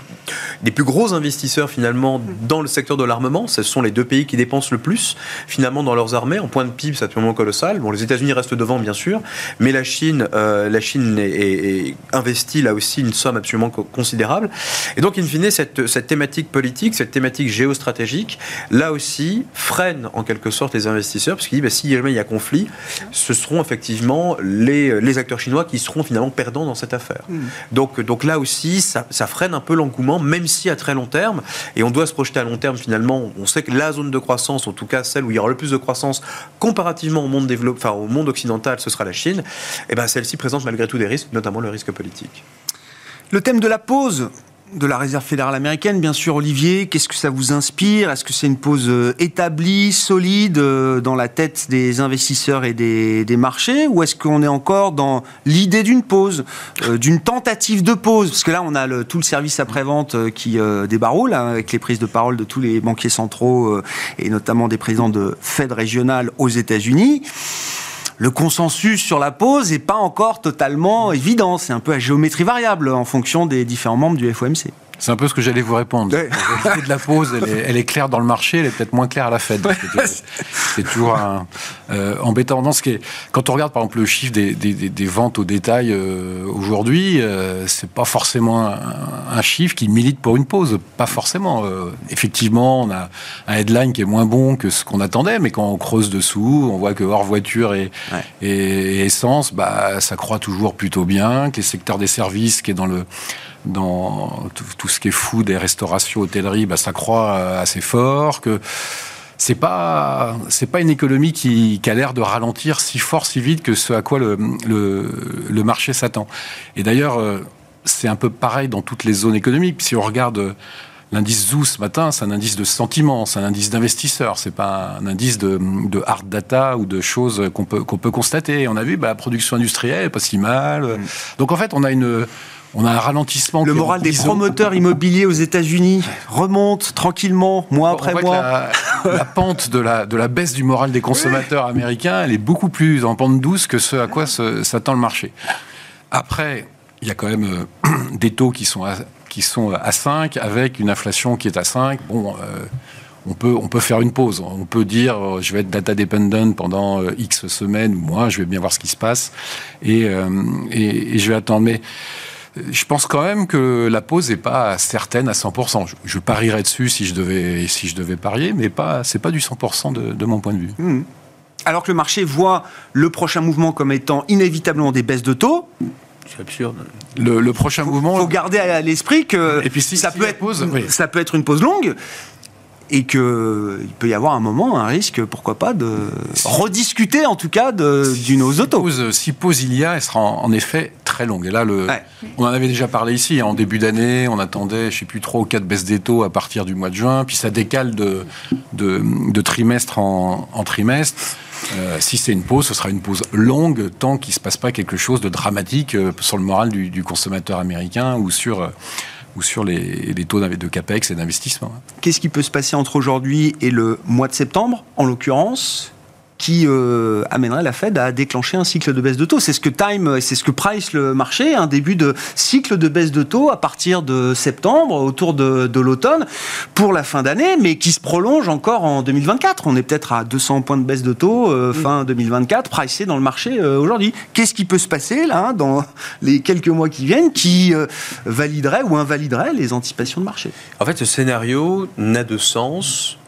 des plus gros investisseurs finalement dans le secteur de l'armement. Ce sont les deux pays qui dépensent le plus finalement dans leurs armées. En point de PIB, c'est absolument colossal. Bon, les États-Unis restent devant, bien sûr, mais la Chine, euh, la Chine est, investit là aussi une somme absolument considérable. Et donc, in fine, cette, cette thématique politique, cette thématique géostratégique, là aussi, freine en quelque sorte les investisseurs, parce qu'il dit, bah, si jamais il y a conflit, ce seront effectivement les, les acteurs chinois qui seront finalement perdants dans cette affaire. Hmm. Donc, donc là aussi, ça, ça freine un peu l'engouement, même si à très long terme, et on doit se projeter à long terme finalement, on sait que la zone de croissance, en tout cas celle où il y aura le plus de croissance comparativement au monde, développé, enfin, au monde occidental, ce sera la Chine, et ben celle-ci présente malgré tout des risques, notamment le risque politique. Le thème de la pause, de la Réserve fédérale américaine, bien sûr, Olivier. Qu'est-ce que ça vous inspire? Est-ce que c'est une pause euh, établie, solide, euh, dans la tête des investisseurs et des, marchés? Ou est-ce qu'on est encore dans l'idée d'une pause, euh, d'une tentative de pause? Parce que là, on a tout le service après-vente qui débaroule, hein, avec les prises de parole de tous les banquiers centraux et notamment des présidents de Fed régionales aux États-Unis le consensus sur la pause n'est pas encore totalement évident. C'est un peu à géométrie variable en fonction des différents membres du FOMC. C'est un peu ce que j'allais vous répondre. La de la pause, elle est, claire dans le marché, elle est peut-être moins claire à la Fed. C'est toujours euh, embêtant. Dans ce qui est, quand on regarde par exemple le chiffre des, ventes au détail euh, aujourd'hui, euh, c'est pas forcément un, chiffre qui milite pour une pause. Pas forcément. effectivement, on a un headline qui est moins bon que ce qu'on attendait, mais quand on creuse dessous, on voit que hors voiture et, et essence, bah, ça croît toujours plutôt bien, que les secteurs des services qui est dans le dans tout, ce qui est food et restauration, hôtellerie, bah, ça croît euh, assez fort, que c'est pas c'est pas une économie qui, a l'air de ralentir si fort, si vite que ce à quoi le, le, marché s'attend. Et d'ailleurs, euh, c'est un peu pareil dans toutes les zones économiques. Si on regarde euh, L'indice ZOO ce matin, c'est un indice de sentiment, c'est un indice d'investisseur, c'est pas un indice de, de, hard data ou de choses qu'on peut, qu'on peut constater. On a vu, bah, la production industrielle, pas si mal. Mm. Donc en fait, on a une, on a un ralentissement. Le moral des promoteurs immobiliers aux États-Unis remonte tranquillement, mois après mois. La, pente de la, de la baisse du moral des consommateurs américains, elle est beaucoup plus en pente douce que ce à quoi s'attend le marché. Après, il y a quand même euh, des taux qui sont, à, qui sont à 5 avec une inflation qui est à 5. Bon. Euh, on peut, on peut faire une pause. On peut dire, euh, je vais être data dependent pendant X semaines ou mois, je vais bien voir ce qui se passe et, et, et je vais attendre. Mais je pense quand même que la pause n'est pas certaine à 100%. Je, parierais dessus si je devais, si je devais parier, mais pas, c'est pas du 100% de, mon point de vue. Hmm. Alors que le marché voit le prochain mouvement comme étant inévitablement des baisses de taux, c'est absurde. Le, prochain mouvement. Il faut garder à l'esprit que et puis ça, peut être, pause, ça peut être une pause longue et qu'il peut y avoir un moment, un risque, pourquoi pas, de rediscuter en tout cas d'une hausse auto. Si pause il y a, elle sera en, effet très longue. Et là, le, on en avait déjà parlé ici, en début d'année, on attendait, je sais plus trop, quatre baisses des taux à partir du mois de juin, puis ça décale de, de, trimestre en, trimestre. Euh, si c'est une pause, ce sera une pause longue, tant qu'il ne se passe pas quelque chose de dramatique euh, sur le moral du, du consommateur américain ou sur euh, ou sur les, taux de CAPEX et d'investissement. Qu'est-ce qui peut se passer entre aujourd'hui et le mois de septembre, en l'occurrence? Qui euh, amènerait la Fed à déclencher un cycle de baisse de taux. C'est ce que Time, c'est ce que price le marché, un début de cycle de baisse de taux à partir de septembre, autour de, l'automne, pour la fin d'année, mais qui se prolonge encore en 2024. On est peut-être à 200 points de baisse de taux euh, fin 2024, pricé dans le marché euh, aujourd'hui. Qu'est-ce qui peut se passer là, dans les quelques mois qui viennent, qui validerait ou invaliderait les anticipations de marché? En fait, ce scénario n'a de sens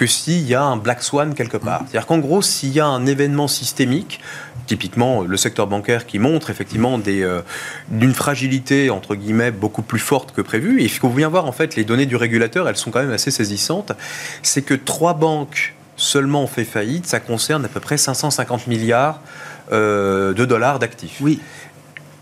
que s'il y a un black swan quelque part. C'est-à-dire qu'en gros, s'il y a un événement systémique, typiquement le secteur bancaire qui montre effectivement des, euh, d'une fragilité entre guillemets beaucoup plus forte que prévu, et il faut bien voir en fait les données du régulateur, elles sont quand même assez saisissantes, c'est que trois banques seulement ont fait faillite, ça concerne à peu près 550 milliards euh, de dollars d'actifs. Oui.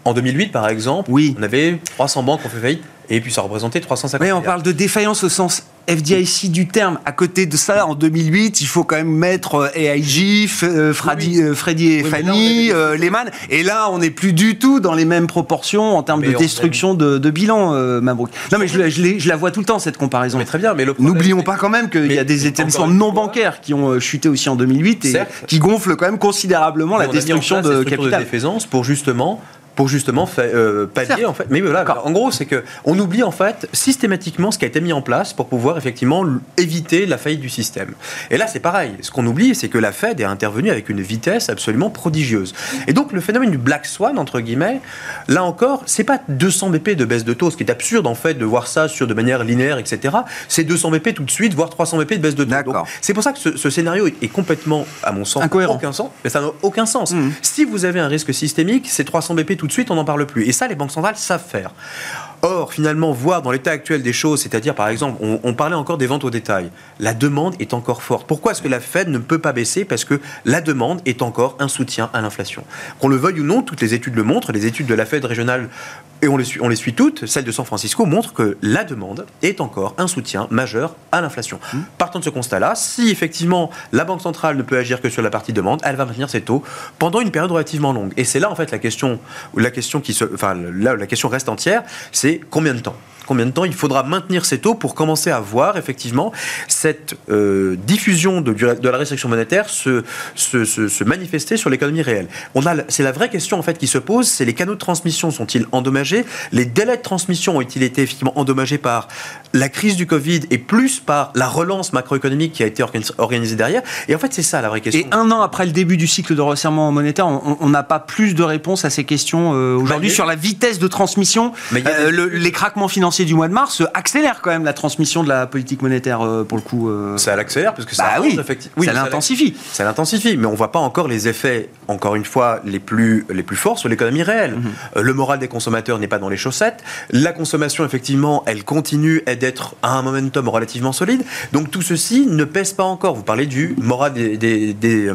En 2008, par exemple, oui. on avait 300 banques qui ont fait faillite, et puis ça représentait 350 Oui, on parle de défaillance au sens FDIC du terme. À côté de ça, en 2008, il faut quand même mettre AIG, Freddy, et Fanny, Lehman. Et là, on n'est plus du tout dans les mêmes proportions en termes de destruction de, bilan, Mabrouk. Non, mais je, je, la vois tout le temps, cette comparaison. Mais très bien, mais N'oublions pas quand même qu'il y a des établissements non bancaires qui ont chuté aussi en 2008 et qui gonflent quand même considérablement la destruction de capital. de pour justement pour justement euh, pallier en fait. Mais voilà, en gros, c'est que on oublie en fait systématiquement ce qui a été mis en place pour pouvoir effectivement éviter la faillite du système. Et là, c'est pareil. Ce qu'on oublie, c'est que la Fed est intervenue avec une vitesse absolument prodigieuse. Et donc, le phénomène du black swan entre guillemets, là encore, c'est pas 200 BP de baisse de taux, ce qui est absurde en fait de voir ça sur de manière linéaire, etc. C'est 200 BP tout de suite, voire 300 BP de baisse de taux. C'est pour ça que ce, scénario est complètement, à mon sens, incohérent. Aucun sens. Mais ça n'a aucun sens. Mmh. Si vous avez un risque systémique, c'est 300 BP tout de suite, on n'en parle plus. Et ça, les banques centrales savent faire. Or, finalement, voir dans l'état actuel des choses, c'est-à-dire par exemple, on, parlait encore des ventes au détail, la demande est encore forte. Pourquoi est-ce que la Fed ne peut pas baisser? Parce que la demande est encore un soutien à l'inflation. Qu'on le veuille ou non, toutes les études le montrent, les études de la Fed régionale, et on les suit, on les suit toutes, celle de San Francisco montrent que la demande est encore un soutien majeur à l'inflation. Mmh. Partant de ce constat-là, si effectivement la Banque centrale ne peut agir que sur la partie demande, elle va maintenir ses taux pendant une période relativement longue. Et c'est là en fait la question, la question qui se, enfin là, la question reste entière, c'est combien de temps? Combien de temps il faudra maintenir ces taux pour commencer à voir effectivement cette euh, diffusion de, la restriction monétaire se, manifester sur l'économie réelle. C'est la vraie question en fait qui se pose, c'est les canaux de transmission sont-ils endommagés? Les délais de transmission ont-ils été effectivement endommagés par la crise du Covid et plus par la relance macroéconomique qui a été organisée derrière Et en fait, c'est ça la vraie question. Et un an après le début du cycle de resserrement monétaire, on n'a pas plus de réponses à ces questions euh, aujourd'hui sur la vitesse de transmission, euh, les craquements financiers du mois de mars accélère quand même la transmission de la politique monétaire euh, pour le coup. Euh. Ça l'accélère parce que ça bah oui, oui, ça l'intensifie. Ça l'intensifie, mais on voit pas encore les effets, encore une fois, les plus, les plus forts sur l'économie réelle. Mhm. Euh, le moral des consommateurs n'est pas dans les chaussettes. La consommation, effectivement, elle continue d'être à un momentum relativement solide. Donc tout ceci ne pèse pas encore. Vous parlez du moral des, des,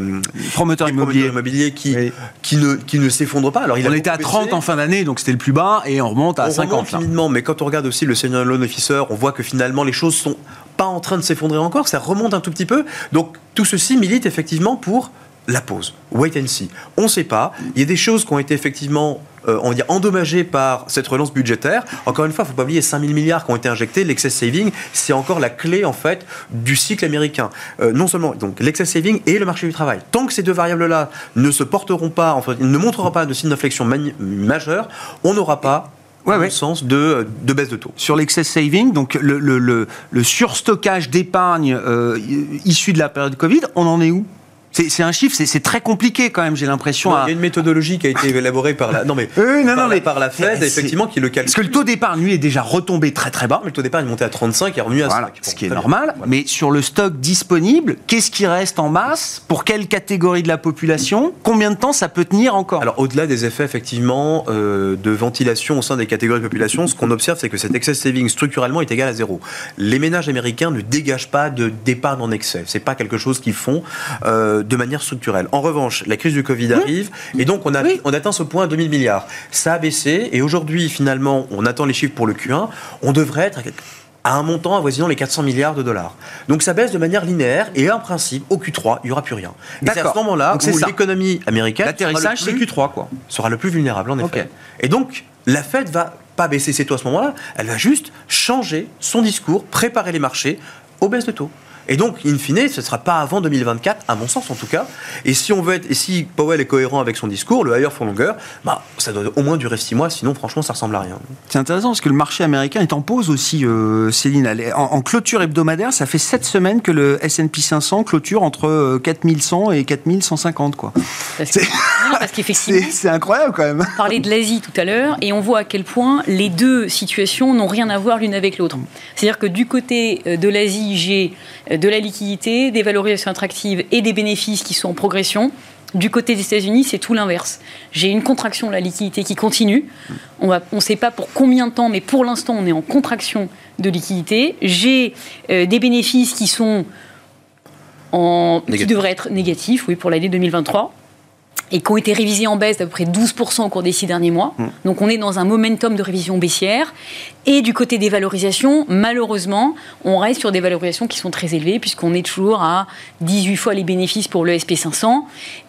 promoteurs, immobiliers. qui, qui ne, qui ne s'effondre pas. Alors, il on était à 30 en fin d'année, donc c'était le plus bas, et on remonte à 50. Remonte timidement, mais quand on regarde aussi le senior loan officer, on voit que finalement les choses sont pas en train de s'effondrer encore, ça remonte un tout petit peu. Donc tout ceci milite effectivement pour la pause, wait and see. On ne sait pas. Il y a des choses qui ont été effectivement euh, on va dire, endommagées par cette relance budgétaire. Encore une fois, il ne faut pas oublier 5 000 milliards qui ont été injectés. L'excess saving, c'est encore la clé en fait du cycle américain. Euh, non seulement donc l'excess saving et le marché du travail. Tant que ces deux variables-là ne se porteront pas, en fait, ne montreront pas de signe d'inflexion majeur, on n'aura pas ouais, ouais. sens de, de, baisse de taux. Sur l'excess saving, donc le, le, le, surstockage d'épargne euh, issu de la période Covid, on en est où? C'est un chiffre, c'est très compliqué quand même, j'ai l'impression. Il y a une méthodologie qui a été élaborée par la, non mais, non, par, non, mais par la Fed, effectivement, qui le calcule. Parce que le taux d'épargne, lui, est déjà retombé très très bas. le taux d'épargne est monté à 35 et est revenu à 5. ce qui est normal. Mais sur le stock disponible, qu'est-ce qui reste en masse? Pour quelle catégorie de la population? Combien de temps ça peut tenir encore? Alors, au-delà des effets, effectivement, euh, de ventilation au sein des catégories de population, ce qu'on observe, c'est que cet excess saving structurellement est égal à zéro. Les ménages américains ne dégagent pas d'épargne en excès. C'est pas quelque chose qu'ils font. Euh, de manière structurelle. En revanche, la crise du Covid arrive et donc on, a, on atteint ce point à 2000 milliards. Ça a baissé et aujourd'hui, finalement, on attend les chiffres pour le Q1. On devrait être à un montant avoisinant les 400 milliards de dollars. Donc ça baisse de manière linéaire et en principe, au Q3, il n'y aura plus rien. Et c'est à ce moment-là où l'économie américaine L'atterrissage, c'est Q3, quoi. sera le plus vulnérable, en effet. Et donc, la Fed va pas baisser ses taux à ce moment-là, elle va juste changer son discours, préparer les marchés aux baisses de taux. Et donc, in fine, ce ne sera pas avant 2024, à mon sens en tout cas. Et si on veut être, et si Powell est cohérent avec son discours, le higher for longer, bah, ça doit au moins durer 6 mois, sinon franchement, ça ressemble à rien. C'est intéressant parce que le marché américain est en pause aussi, euh, Céline. En, clôture hebdomadaire, ça fait 7 semaines que le S&P 500 clôture entre 4100 euh, et 4150, quoi. Parce qu'effectivement, c'est incroyable quand même. On parlait de l'Asie tout à l'heure et on voit à quel point les deux situations n'ont rien à voir l'une avec l'autre. C'est-à-dire que du côté euh, de l'Asie, j'ai de la liquidité, des valorisations attractives et des bénéfices qui sont en progression. Du côté des États-Unis, c'est tout l'inverse. J'ai une contraction de la liquidité qui continue. On ne sait pas pour combien de temps, mais pour l'instant, on est en contraction de liquidité. J'ai euh, des bénéfices qui sont en, qui devraient être négatifs, oui, pour l'année 2023. Et qui ont été révisés en baisse d'à peu près 12% au cours des six derniers mois. Mmh. Donc on est dans un momentum de révision baissière. Et du côté des valorisations, malheureusement, on reste sur des valorisations qui sont très élevées, puisqu'on est toujours à 18 fois les bénéfices pour le SP500.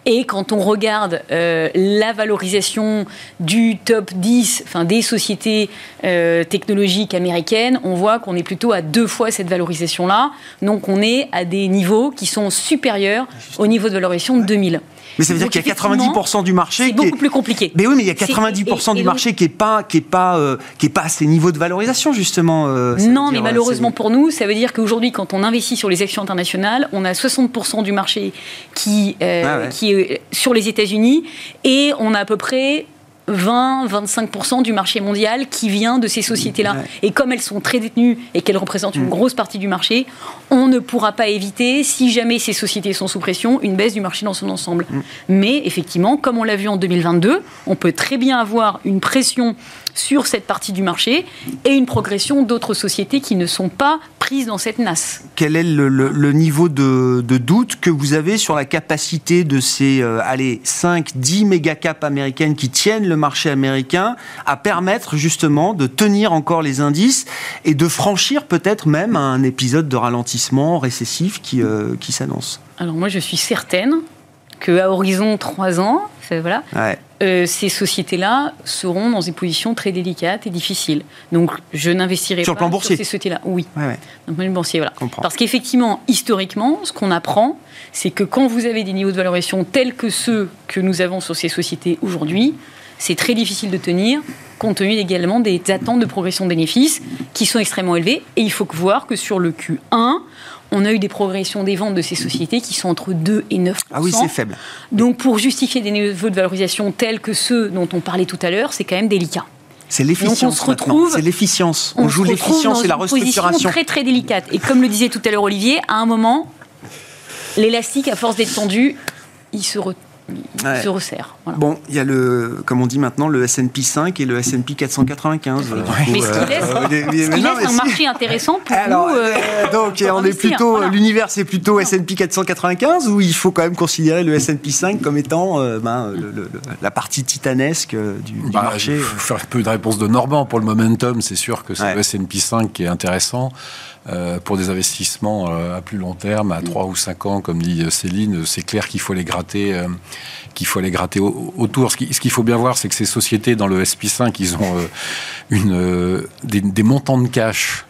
Et quand on regarde euh, la valorisation du top 10, enfin des sociétés euh, technologiques américaines, on voit qu'on est plutôt à deux fois cette valorisation-là. Donc on est à des niveaux qui sont supérieurs au niveau de valorisation de 2000. Mais ça veut dire qu'il y a 90% du marché. C'est beaucoup plus compliqué. Mais oui, mais il y a 90% du marché qui n'est pas, qui est pas, euh, qui est pas à ces niveaux de valorisation, justement. Euh, non, mais euh, malheureusement pour nous, ça veut dire qu'aujourd'hui, quand on investit sur les actions internationales, on a 60% du marché qui, ah qui est sur les États-Unis et on a à peu près 20-25% du marché mondial qui vient de ces sociétés-là. Et comme elles sont très détenues et qu'elles représentent une mm. grosse partie du marché, on ne pourra pas éviter, si jamais ces sociétés sont sous pression, une baisse du marché dans son ensemble. Mm. Mais effectivement, comme on l'a vu en 2022, on peut très bien avoir une pression sur cette partie du marché et une progression d'autres sociétés qui ne sont pas dans cette nasse. Quel est le, niveau de, doute que vous avez sur la capacité de ces euh, allez, 5, 10 mégacaps américaines qui tiennent le marché américain à permettre justement de tenir encore les indices et de franchir peut-être même un épisode de ralentissement récessif qui, euh, qui s'annonce? Alors moi je suis certaine qu'à horizon 3 ans, voilà, euh, ces sociétés-là seront dans des positions très délicates et difficiles. Donc, je n'investirai pas sur ces sociétés-là. Oui. Ouais, ouais. boursier, voilà. Parce qu'effectivement, historiquement, ce qu'on apprend, c'est que quand vous avez des niveaux de valorisation tels que ceux que nous avons sur ces sociétés aujourd'hui, c'est très difficile de tenir, compte tenu également des attentes de progression de bénéfices qui sont extrêmement élevées. Et il faut voir que sur le Q1, on a eu des progressions des ventes de ces sociétés qui sont entre 2 et 9 Ah oui, c'est faible. Donc pour justifier des niveaux de valorisation tels que ceux dont on parlait tout à l'heure, c'est quand même délicat. C'est l'efficience. C'est l'efficience. On, joue l'efficience et la restructuration. très très délicate. Et comme le disait tout à l'heure Olivier, à un moment, l'élastique, à force d'être tendu, il se, retrouve se resserre. Bon, il y a le, comme on dit maintenant, le S&P 5 et le S&P 495. mais ce qui laisse, un marché intéressant pour Alors, nous, euh, donc, on est plutôt, l'univers c'est plutôt S&P 495 ou il faut quand même considérer le S&P 5 comme étant euh, ben, la partie titanesque euh, du, bah, marché. Je vais faire un peu de réponse de Normand pour le momentum. C'est sûr que c'est le S&P 5 qui est intéressant. Euh, pour des investissements euh, à plus long terme, à 3 ou 5 ans, comme dit Céline, c'est clair qu'il faut les gratter, euh, qu'il faut les gratter autour. Ce qu'il faut bien voir, c'est que ces sociétés dans le SP5, ils ont des, des montants de cash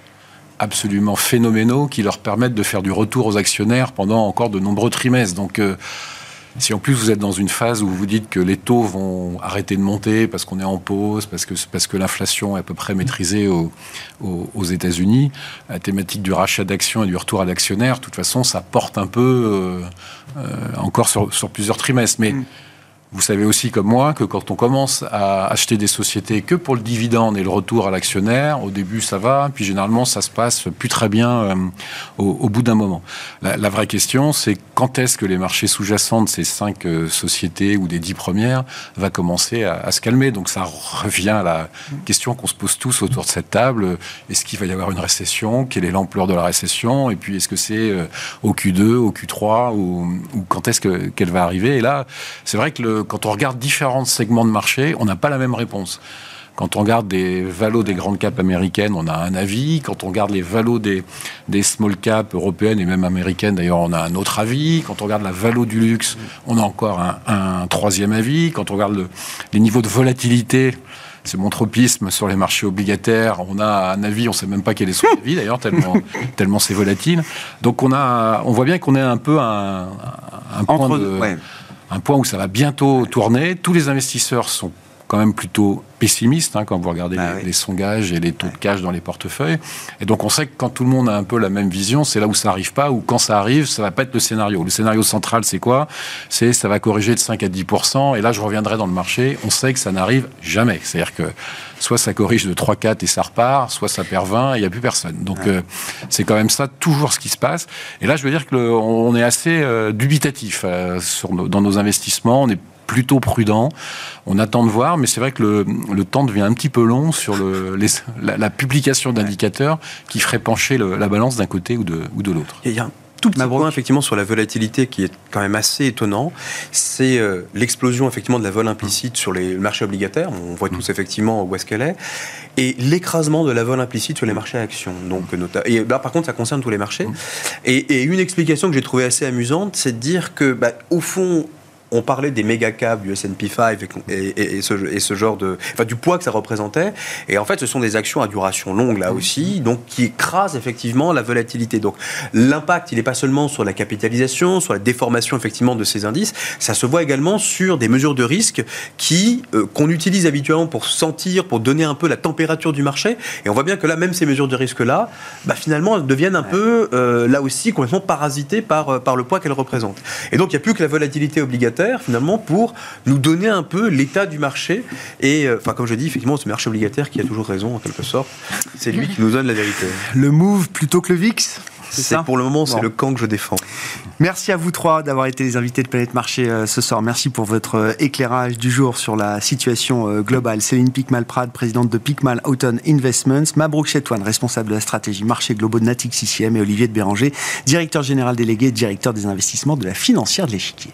absolument phénoménaux qui leur permettent de faire du retour aux actionnaires pendant encore de nombreux trimestres. Donc si en plus vous êtes dans une phase où vous dites que les taux vont arrêter de monter parce qu'on est en pause, parce que, parce que l'inflation est à peu près maîtrisée aux, États-Unis, la thématique du rachat d'actions et du retour à l'actionnaire, de toute façon, ça porte un peu euh, euh, encore sur, sur, plusieurs trimestres. Mais mm. Vous savez aussi comme moi que quand on commence à acheter des sociétés que pour le dividende et le retour à l'actionnaire, au début ça va, puis généralement ça se passe plus très bien euh, au, bout d'un moment. La, vraie question, c'est quand est-ce que les marchés sous-jacents de ces cinq euh, sociétés ou des dix premières va commencer à, se calmer? Donc ça revient à la question qu'on se pose tous autour de cette table. Est-ce qu'il va y avoir une récession? Quelle est l'ampleur de la récession? Et puis est-ce que c'est euh, au Q2, au Q3 ou, ou quand est-ce qu'elle va arriver? Et là, c'est vrai que le quand on regarde différents segments de marché, on n'a pas la même réponse. Quand on regarde des valos des grandes caps américaines, on a un avis. Quand on regarde les valos des, des small caps européennes et même américaines, d'ailleurs, on a un autre avis. Quand on regarde la valo du luxe, on a encore un, troisième avis. Quand on regarde les niveaux de volatilité, c'est mon tropisme sur les marchés obligataires. On a un avis, on ne sait même pas quel est son avis d'ailleurs, tellement, tellement c'est volatile. Donc on, a, on voit bien qu'on est un peu un, un point de un point où ça va bientôt tourner. Tous les investisseurs sont quand même plutôt pessimiste hein, quand vous regardez ah les, sondages et les taux de cash dans les portefeuilles. Et donc on sait que quand tout le monde a un peu la même vision, c'est là où ça n'arrive pas, ou quand ça arrive, ça va pas être le scénario. Le scénario central, c'est quoi? C'est ça va corriger de 5 à 10 et là je reviendrai dans le marché, on sait que ça n'arrive jamais. C'est-à-dire que soit ça corrige de 3-4 et ça repart, soit ça perd 20 et il n'y a plus personne. Donc euh, c'est quand même ça toujours ce qui se passe. Et là je veux dire que on est assez euh, dubitatif euh, sur dans nos investissements, on est plutôt prudent. On attend de voir, mais c'est vrai que le, temps devient un petit peu long sur le, la, publication d'indicateurs qui ferait pencher la balance d'un côté ou de, ou de l'autre tout petit point effectivement sur la volatilité qui est quand même assez étonnant. C'est euh, l'explosion effectivement de la vol implicite sur les marchés obligataires. On voit tous effectivement où est-ce qu'elle est. Et l'écrasement de la vol implicite sur les marchés actions. Donc, et là, par contre, ça concerne tous les marchés. Et, une explication que j'ai trouvée assez amusante, c'est de dire que, bah, au fond, on parlait des méga caps du S&P 5 et, ce, genre de, enfin, du poids que ça représentait. Et en fait, ce sont des actions à duration longue là aussi, donc qui écrasent effectivement la volatilité. Donc l'impact, il n'est pas seulement sur la capitalisation, sur la déformation effectivement de ces indices, ça se voit également sur des mesures de risque qui euh, qu'on utilise habituellement pour sentir, pour donner un peu la température du marché. Et on voit bien que là, même ces mesures de risque là, bah, finalement, elles deviennent un peu euh, là aussi complètement parasitées par euh, par le poids qu'elles représentent. Et donc il n'y a plus que la volatilité finalement pour nous donner un peu l'état du marché. Et euh, enfin, comme je dis, effectivement, ce marché obligataire qui a toujours raison en quelque sorte, c'est lui qui nous donne la vérité. Le move plutôt que le VIX c'est pour le moment, c'est le camp que je défends. Merci à vous trois d'avoir été les invités de Planète Marché euh, ce soir. Merci pour votre euh, éclairage du jour sur la situation globale. Céline Picmal-Prade, présidente de Picmal Autumn Investments, Mabrouk Chetouane, responsable de la stratégie marché globaux de Natix ICM et Olivier de Béranger, directeur général délégué et directeur des investissements de la financière de l'échiquier.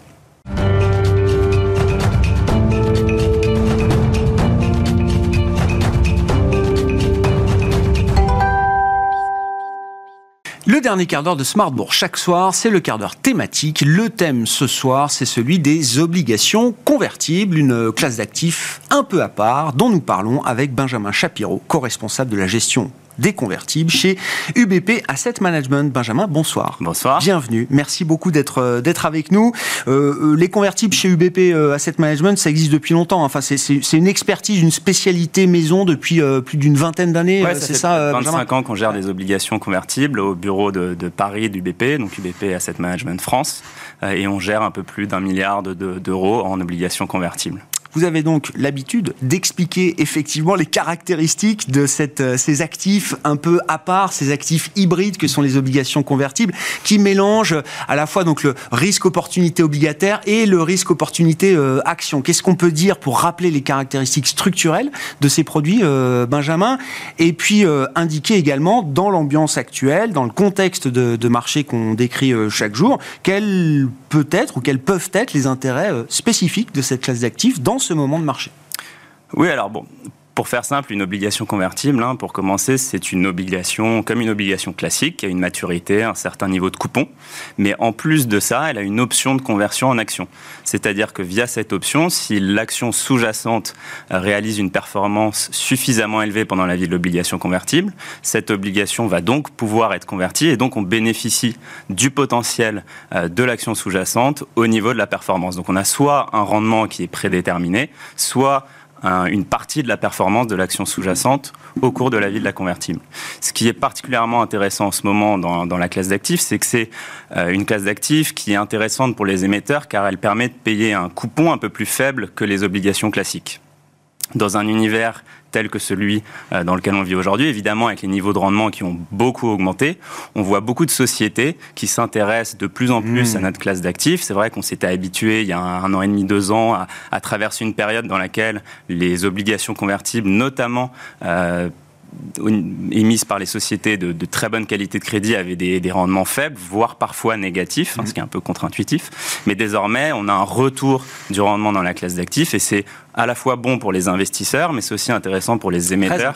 Le dernier quart d'heure de Smartbourg chaque soir, c'est le quart d'heure thématique. Le thème ce soir, c'est celui des obligations convertibles, une classe d'actifs un peu à part dont nous parlons avec Benjamin Shapiro, co-responsable de la gestion des convertibles chez UBP Asset Management. Benjamin, bonsoir. Bonsoir. Bienvenue. Merci beaucoup d'être euh, d'être avec nous. Euh, euh, les convertibles chez UBP Asset Management, ça existe depuis longtemps. Enfin, c'est une expertise, une spécialité maison depuis plus d'une vingtaine d'années. c'est ça. 25 ans qu'on gère des obligations convertibles au bureau de, de Paris d'UBP, donc UBP Asset Management France, et on gère un peu plus d'un milliard d'euros en obligations convertibles. Vous avez donc l'habitude d'expliquer effectivement les caractéristiques de euh, ces actifs un peu à part, ces actifs hybrides que sont les obligations convertibles, qui mélangent à la fois donc le risque opportunité obligataire et le risque opportunité euh, action. Qu'est-ce qu'on peut dire pour rappeler les caractéristiques structurelles de ces produits, euh, Benjamin? Et puis indiquer également dans l'ambiance actuelle, dans le contexte de, de marché qu'on décrit chaque jour, quels peut être ou quels peuvent être les intérêts spécifiques de cette classe d'actifs dans ce moment de marché? Oui, alors bon, pour faire simple, une obligation convertible, hein, pour commencer, c'est une obligation comme une obligation classique, qui a une maturité, un certain niveau de coupon. Mais en plus de ça, elle a une option de conversion en action. C'est-à-dire que via cette option, si l'action sous-jacente réalise une performance suffisamment élevée pendant la vie de l'obligation convertible, cette obligation va donc pouvoir être convertie et donc on bénéficie du potentiel euh, de l'action sous-jacente au niveau de la performance. Donc on a soit un rendement qui est prédéterminé, soit une partie de la performance de l'action sous-jacente au cours de la vie de la convertible. Ce qui est particulièrement intéressant en ce moment dans, dans la classe d'actifs, c'est que c'est euh, une classe d'actifs qui est intéressante pour les émetteurs car elle permet de payer un coupon un peu plus faible que les obligations classiques. Dans un univers tel que celui euh, dans lequel on vit aujourd'hui, évidemment avec les niveaux de rendement qui ont beaucoup augmenté, on voit beaucoup de sociétés qui s'intéressent de plus en plus à mmh. notre classe d'actifs. C'est vrai qu'on s'était habitué il y a un, an et demi, deux ans à, à, traverser une période dans laquelle les obligations convertibles, notamment euh, émises par les sociétés de, très bonne qualité de crédit avaient des, rendements faibles, voire parfois négatifs, hein, ce qui est un peu contre-intuitif. Mais désormais, on a un retour du rendement dans la classe d'actifs et c'est à la fois bon pour les investisseurs, mais c'est aussi intéressant pour les émetteurs.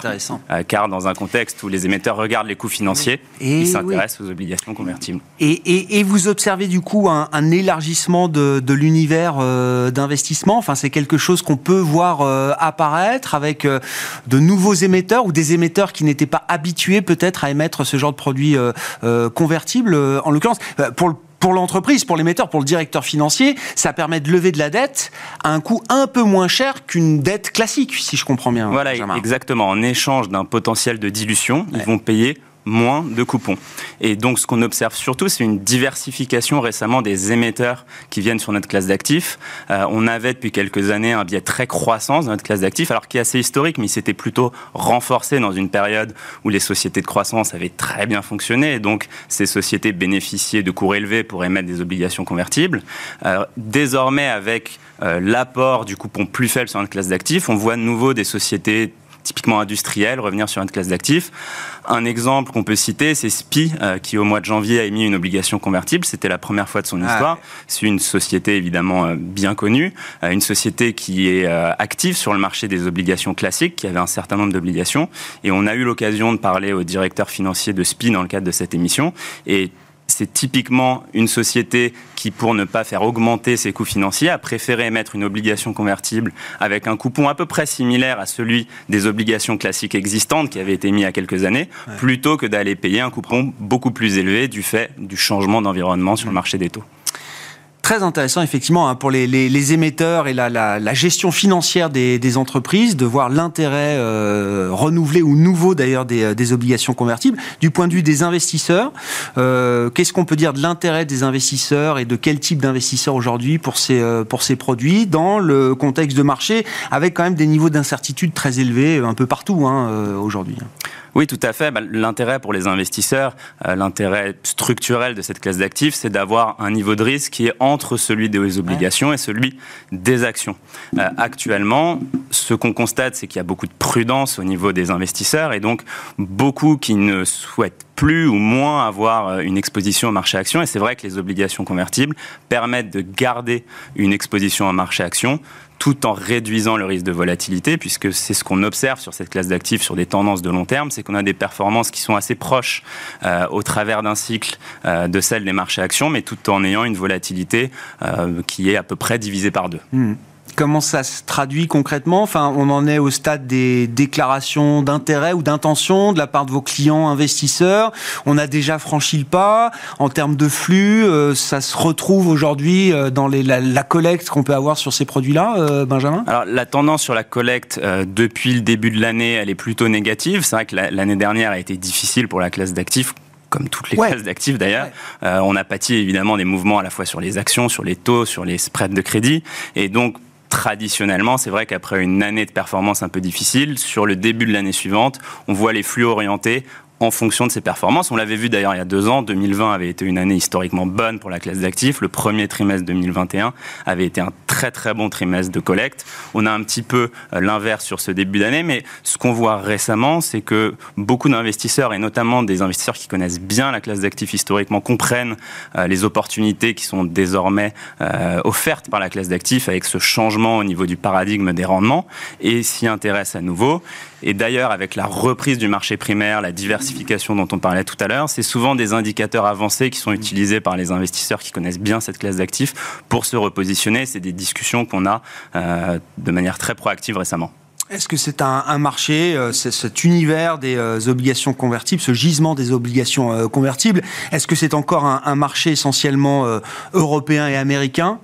Euh, car dans un contexte où les émetteurs regardent les coûts financiers, ils s'intéressent aux obligations convertibles. Et, vous observez du coup un, élargissement de, l'univers euh, d'investissement? Enfin, c'est quelque chose qu'on peut voir euh, apparaître avec de nouveaux émetteurs ou des émetteurs qui n'étaient pas habitués peut-être à émettre ce genre de produits convertibles. En l'occurrence, pour pour l'entreprise, pour l'émetteur, pour le directeur financier, ça permet de lever de la dette à un coût un peu moins cher qu'une dette classique, si je comprends bien. Voilà, exactement. En échange d'un potentiel de dilution, ils vont payer moins de coupons. Et donc, ce qu'on observe surtout, c'est une diversification récemment des émetteurs qui viennent sur notre classe d'actifs. Euh, on avait depuis quelques années un biais très croissant dans notre classe d'actifs, alors qui est assez historique, mais il s'était plutôt renforcé dans une période où les sociétés de croissance avaient très bien fonctionné. Et donc, ces sociétés bénéficiaient de cours élevés pour émettre des obligations convertibles. Désormais, avec euh, l'apport du coupon plus faible sur notre classe d'actifs, on voit de nouveau des sociétés typiquement industriels, revenir sur une classe d'actifs. Un exemple qu'on peut citer, c'est SPI, euh, qui au mois de janvier a émis une obligation convertible. C'était la première fois de son ah histoire. C'est une société évidemment euh, bien connue, euh, une société qui est active sur le marché des obligations classiques, qui avait un certain nombre d'obligations. Et on a eu l'occasion de parler au directeur financier de SPI dans le cadre de cette émission. Et c'est typiquement une société qui, pour ne pas faire augmenter ses coûts financiers, a préféré émettre une obligation convertible avec un coupon à peu près similaire à celui des obligations classiques existantes qui avaient été mis il y a quelques années, plutôt que d'aller payer un coupon beaucoup plus élevé du fait du changement d'environnement sur le marché des taux très intéressant effectivement hein, pour les, émetteurs et la, gestion financière des, entreprises de voir l'intérêt euh, renouvelé ou nouveau d'ailleurs des, obligations convertibles. Du point de vue des investisseurs, euh, qu'est-ce qu'on peut dire de l'intérêt des investisseurs et de quel type d'investisseurs aujourd'hui pour ces, euh, pour ces produits dans le contexte de marché avec quand même des niveaux d'incertitude très élevés un peu partout hein, aujourd'hui oui, tout à fait. Bah, l'intérêt pour les investisseurs, euh, l'intérêt structurel de cette classe d'actifs, c'est d'avoir un niveau de risque qui est entre celui des obligations et celui des actions. Euh, actuellement, ce qu'on constate, c'est qu'il y a beaucoup de prudence au niveau des investisseurs et donc beaucoup qui ne souhaitent plus ou moins avoir euh, une exposition au marché action. Et c'est vrai que les obligations convertibles permettent de garder une exposition au marché action tout en réduisant le risque de volatilité, puisque c'est ce qu'on observe sur cette classe d'actifs sur des tendances de long terme, c'est qu'on a des performances qui sont assez proches euh, au travers d'un cycle euh, de celles des marchés actions, mais tout en ayant une volatilité qui est à peu près divisée par deux. Mmh. Comment ça se traduit concrètement? Enfin, on en est au stade des déclarations d'intérêt ou d'intention de la part de vos clients investisseurs. On a déjà franchi le pas en termes de flux. Euh, ça se retrouve aujourd'hui euh, dans la, collecte qu'on peut avoir sur ces produits-là, euh, Benjamin? Alors, la tendance sur la collecte depuis le début de l'année, elle est plutôt négative. C'est vrai que l'année dernière a été difficile pour la classe d'actifs comme toutes les classes d'actifs d'ailleurs. on a pâti évidemment des mouvements à la fois sur les actions, sur les taux, sur les spreads de crédit. Et donc, traditionnellement, c'est vrai qu'après une année de performance un peu difficile, sur le début de l'année suivante, on voit les flux orientés en fonction de ses performances. On l'avait vu d'ailleurs il y a deux ans, 2020 avait été une année historiquement bonne pour la classe d'actifs. Le premier trimestre 2021 avait été un très très bon trimestre de collecte. On a un petit peu euh, l'inverse sur ce début d'année, mais ce qu'on voit récemment, c'est que beaucoup d'investisseurs, et notamment des investisseurs qui connaissent bien la classe d'actifs historiquement, comprennent euh, les opportunités qui sont désormais euh, offertes par la classe d'actifs avec ce changement au niveau du paradigme des rendements et s'y intéressent à nouveau. Et d'ailleurs, avec la reprise du marché primaire, la diversification dont on parlait tout à l'heure, c'est souvent des indicateurs avancés qui sont utilisés par les investisseurs qui connaissent bien cette classe d'actifs pour se repositionner. C'est des discussions qu'on a euh, de manière très proactive récemment. Est-ce que c'est un, marché, euh, cet univers des euh, obligations convertibles, ce gisement des obligations convertibles, est-ce que c'est encore un, marché essentiellement européen et américain,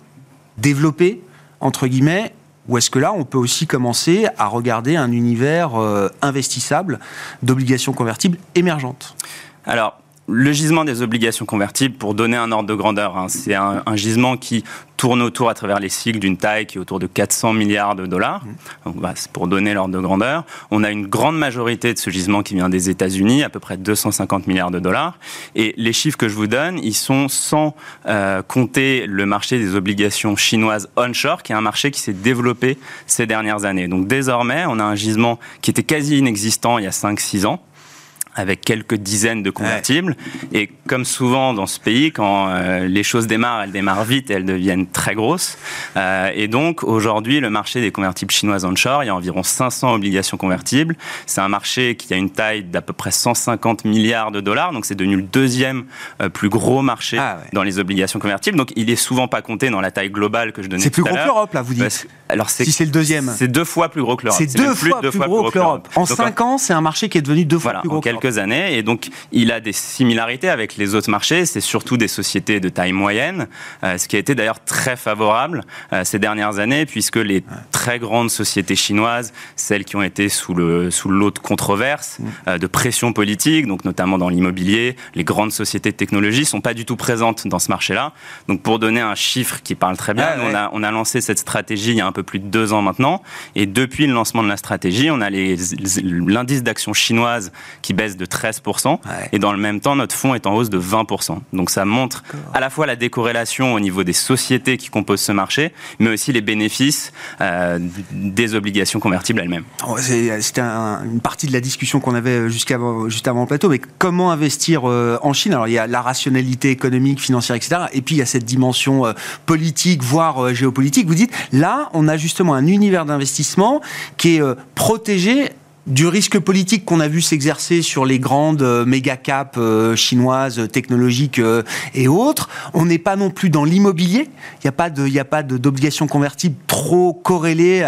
développé, entre guillemets, ou est-ce que là, on peut aussi commencer à regarder un univers euh, investissable d'obligations convertibles émergentes? Le gisement des obligations convertibles, pour donner un ordre de grandeur, hein, c'est un, gisement qui tourne autour à travers les cycles d'une taille qui est autour de 400 milliards de dollars. Donc, bah, c'est pour donner l'ordre de grandeur. On a une grande majorité de ce gisement qui vient des États-Unis, à peu près 250 milliards de dollars. Et les chiffres que je vous donne, ils sont sans euh, compter le marché des obligations chinoises onshore, qui est un marché qui s'est développé ces dernières années. Donc désormais, on a un gisement qui était quasi inexistant il y a 5-6 ans avec quelques dizaines de convertibles. Et comme souvent dans ce pays, quand euh, les choses démarrent, elles démarrent vite et elles deviennent très grosses. Euh, et donc aujourd'hui, le marché des convertibles chinoises onshore, il y a environ 500 obligations convertibles. C'est un marché qui a une taille d'à peu près 150 milliards de dollars. Donc c'est devenu le deuxième euh, plus gros marché ah dans les obligations convertibles. Donc il est souvent pas compté dans la taille globale que je donnais. C'est plus gros que l'Europe, là, vous dites. alors si c'est le deuxième. C'est deux fois plus gros que l'Europe. C'est deux, fois, plus, gros, que l'Europe. En cinq ans, c'est un marché qui est devenu deux fois plus gros. Années. Et donc, il a des similarités avec les autres marchés. C'est surtout des sociétés de taille moyenne, euh, ce qui a été d'ailleurs très favorable euh, ces dernières années, puisque les très grandes sociétés chinoises, celles qui ont été sous le sous l'eau de controverse, mm. euh, de pression politique, donc notamment dans l'immobilier, les grandes sociétés de technologie sont pas du tout présentes dans ce marché-là. Donc, pour donner un chiffre qui parle très bien, on, a, on a lancé cette stratégie il y a un peu plus de deux ans maintenant, et depuis le lancement de la stratégie, on a l'indice d'action chinoise qui baisse baisse de 13%, et dans le même temps, notre fonds est en hausse de 20%. Donc ça montre à la fois la décorrélation au niveau des sociétés qui composent ce marché, mais aussi les bénéfices euh, des obligations convertibles elles-mêmes. Oh, c'était une partie de la discussion qu'on avait juste avant le plateau, mais comment investir euh, en Chine? Alors il y a la rationalité économique, financière, etc. Et puis il y a cette dimension euh, politique, voire géopolitique. Vous dites, là, on a justement un univers d'investissement qui est protégé du risque politique qu'on a vu s'exercer sur les grandes euh, méga caps euh, chinoises, technologiques euh, et autres. On n'est pas non plus dans l'immobilier. Il n'y a pas de, il a pas d'obligation convertible trop corrélée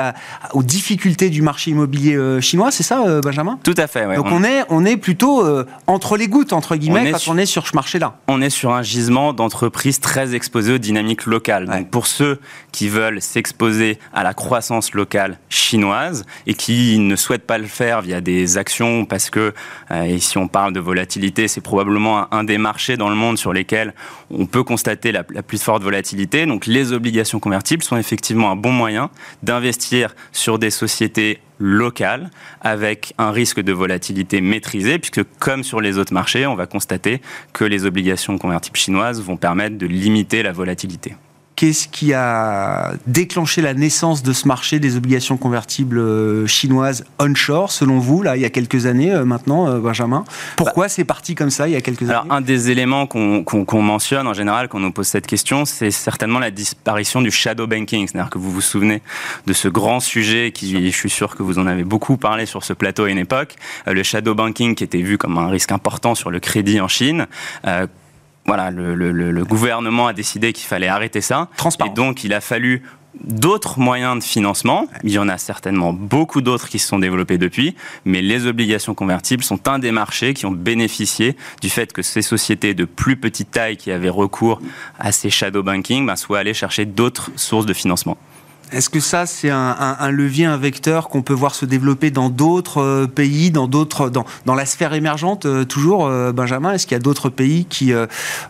aux difficultés du marché immobilier chinois. C'est ça, Benjamin? Tout à fait. Donc on... est, on est plutôt entre les gouttes entre guillemets quand on est sur ce marché-là. On est sur un gisement d'entreprises très exposées aux dynamiques locales. Donc pour ceux qui veulent s'exposer à la croissance locale chinoise et qui ne souhaitent pas le faire via des actions parce que, euh, et si on parle de volatilité, c'est probablement un, des marchés dans le monde sur lesquels on peut constater la, plus forte volatilité. Donc les obligations convertibles sont effectivement un bon moyen d'investir sur des sociétés locales avec un risque de volatilité maîtrisé, puisque comme sur les autres marchés, on va constater que les obligations convertibles chinoises vont permettre de limiter la volatilité. Qu'est-ce qui a déclenché la naissance de ce marché des obligations convertibles euh, chinoises onshore, selon vous, là, il y a quelques années euh, maintenant, euh, Benjamin? Pourquoi c'est parti comme ça il y a quelques Alors, Un des éléments qu'on mentionne en général quand on nous pose cette question, c'est certainement la disparition du shadow banking. C'est-à-dire que vous vous souvenez de ce grand sujet qui, je suis sûr que vous en avez beaucoup parlé sur ce plateau à une époque, le shadow banking qui était vu comme un risque important sur le crédit en Chine voilà, le, gouvernement a décidé qu'il fallait arrêter ça. Et donc, il a fallu d'autres moyens de financement. Il y en a certainement beaucoup d'autres qui se sont développés depuis, mais les obligations convertibles sont un des marchés qui ont bénéficié du fait que ces sociétés de plus petite taille qui avaient recours à ces shadow banking bah, soient allées chercher d'autres sources de financement. Est-ce que ça, c'est un, levier, un vecteur qu'on peut voir se développer dans d'autres euh, pays, dans d'autres, dans, dans, la sphère émergente euh, toujours, euh, Benjamin? Est-ce qu'il y a d'autres pays qui,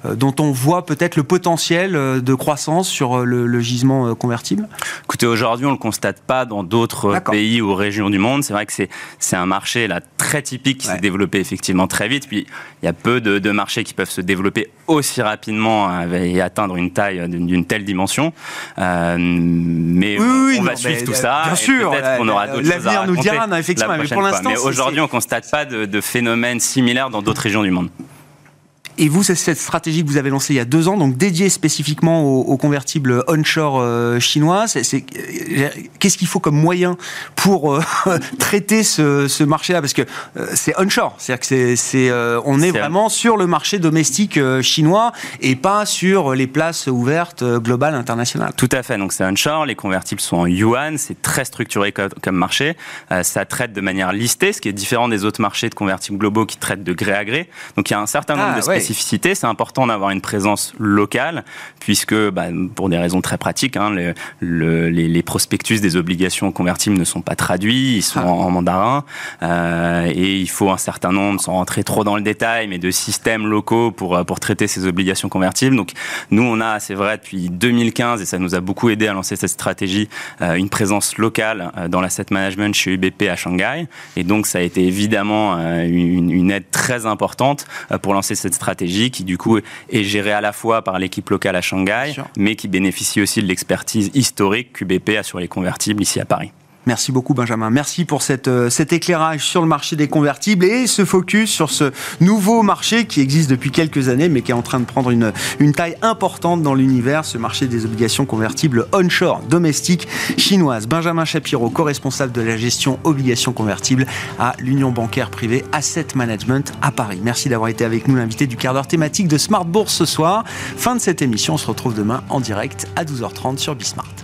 dont on voit peut-être le potentiel de croissance sur le, gisement convertible? Écoutez, aujourd'hui, on ne le constate pas dans d'autres pays ou régions du monde. C'est vrai que c'est, c'est un marché là très typique qui s'est développé effectivement très vite. Puis il y a peu de, marchés qui peuvent se développer aussi rapidement et atteindre une taille d'une, telle dimension. mais oui, on va suivre tout ça. Bien sûr, peut-être qu'on aura d'autres choses à nous dira, effectivement, mais pour l'instant. Mais aujourd'hui, on ne constate pas de, de phénomènes similaires dans d'autres régions du monde. Et vous, c'est cette stratégie que vous avez lancée il y a deux ans, donc dédiée spécifiquement aux, convertibles onshore euh, chinois. Euh, qu'est-ce qu'il faut comme moyen pour euh, traiter ce, marché-là? Parce que c'est onshore, c'est-à-dire que c'est, on est, vraiment sur le marché domestique chinois et pas sur les places ouvertes globales internationales. Tout à fait. Donc c'est onshore. Les convertibles sont en yuan. C'est très structuré comme, marché. ça traite de manière listée, ce qui est différent des autres marchés de convertibles globaux qui traitent de gré à gré. Donc il y a un certain nombre ah, de c'est important d'avoir une présence locale, puisque bah, pour des raisons très pratiques, hein, les, prospectus des obligations convertibles ne sont pas traduits, ils sont ah. en, mandarin, euh, et il faut un certain nombre, sans rentrer trop dans le détail, mais de systèmes locaux pour, euh, pour traiter ces obligations convertibles. Donc nous, on a, c'est vrai, depuis 2015, et ça nous a beaucoup aidé à lancer cette stratégie, euh, une présence locale dans l'asset management chez UBP à Shanghai, et donc ça a été évidemment une, une aide très importante pour lancer cette stratégie stratégie qui du coup est gérée à la fois par l'équipe locale à Shanghai, mais qui bénéficie aussi de l'expertise historique qu'UBP a sur les convertibles ici à Paris. Merci beaucoup Benjamin. Merci pour euh, cet éclairage sur le marché des convertibles et ce focus sur ce nouveau marché qui existe depuis quelques années mais qui est en train de prendre une, une taille importante dans l'univers, ce marché des obligations convertibles onshore, domestiques, chinoises. Benjamin Shapiro, co-responsable de la gestion obligations convertibles à l'Union bancaire privée Asset Management à Paris. Merci d'avoir été avec nous, l'invité du quart d'heure thématique de Smart Bourse ce soir. Fin de cette émission, on se retrouve demain en direct à 12h30 sur Bismart.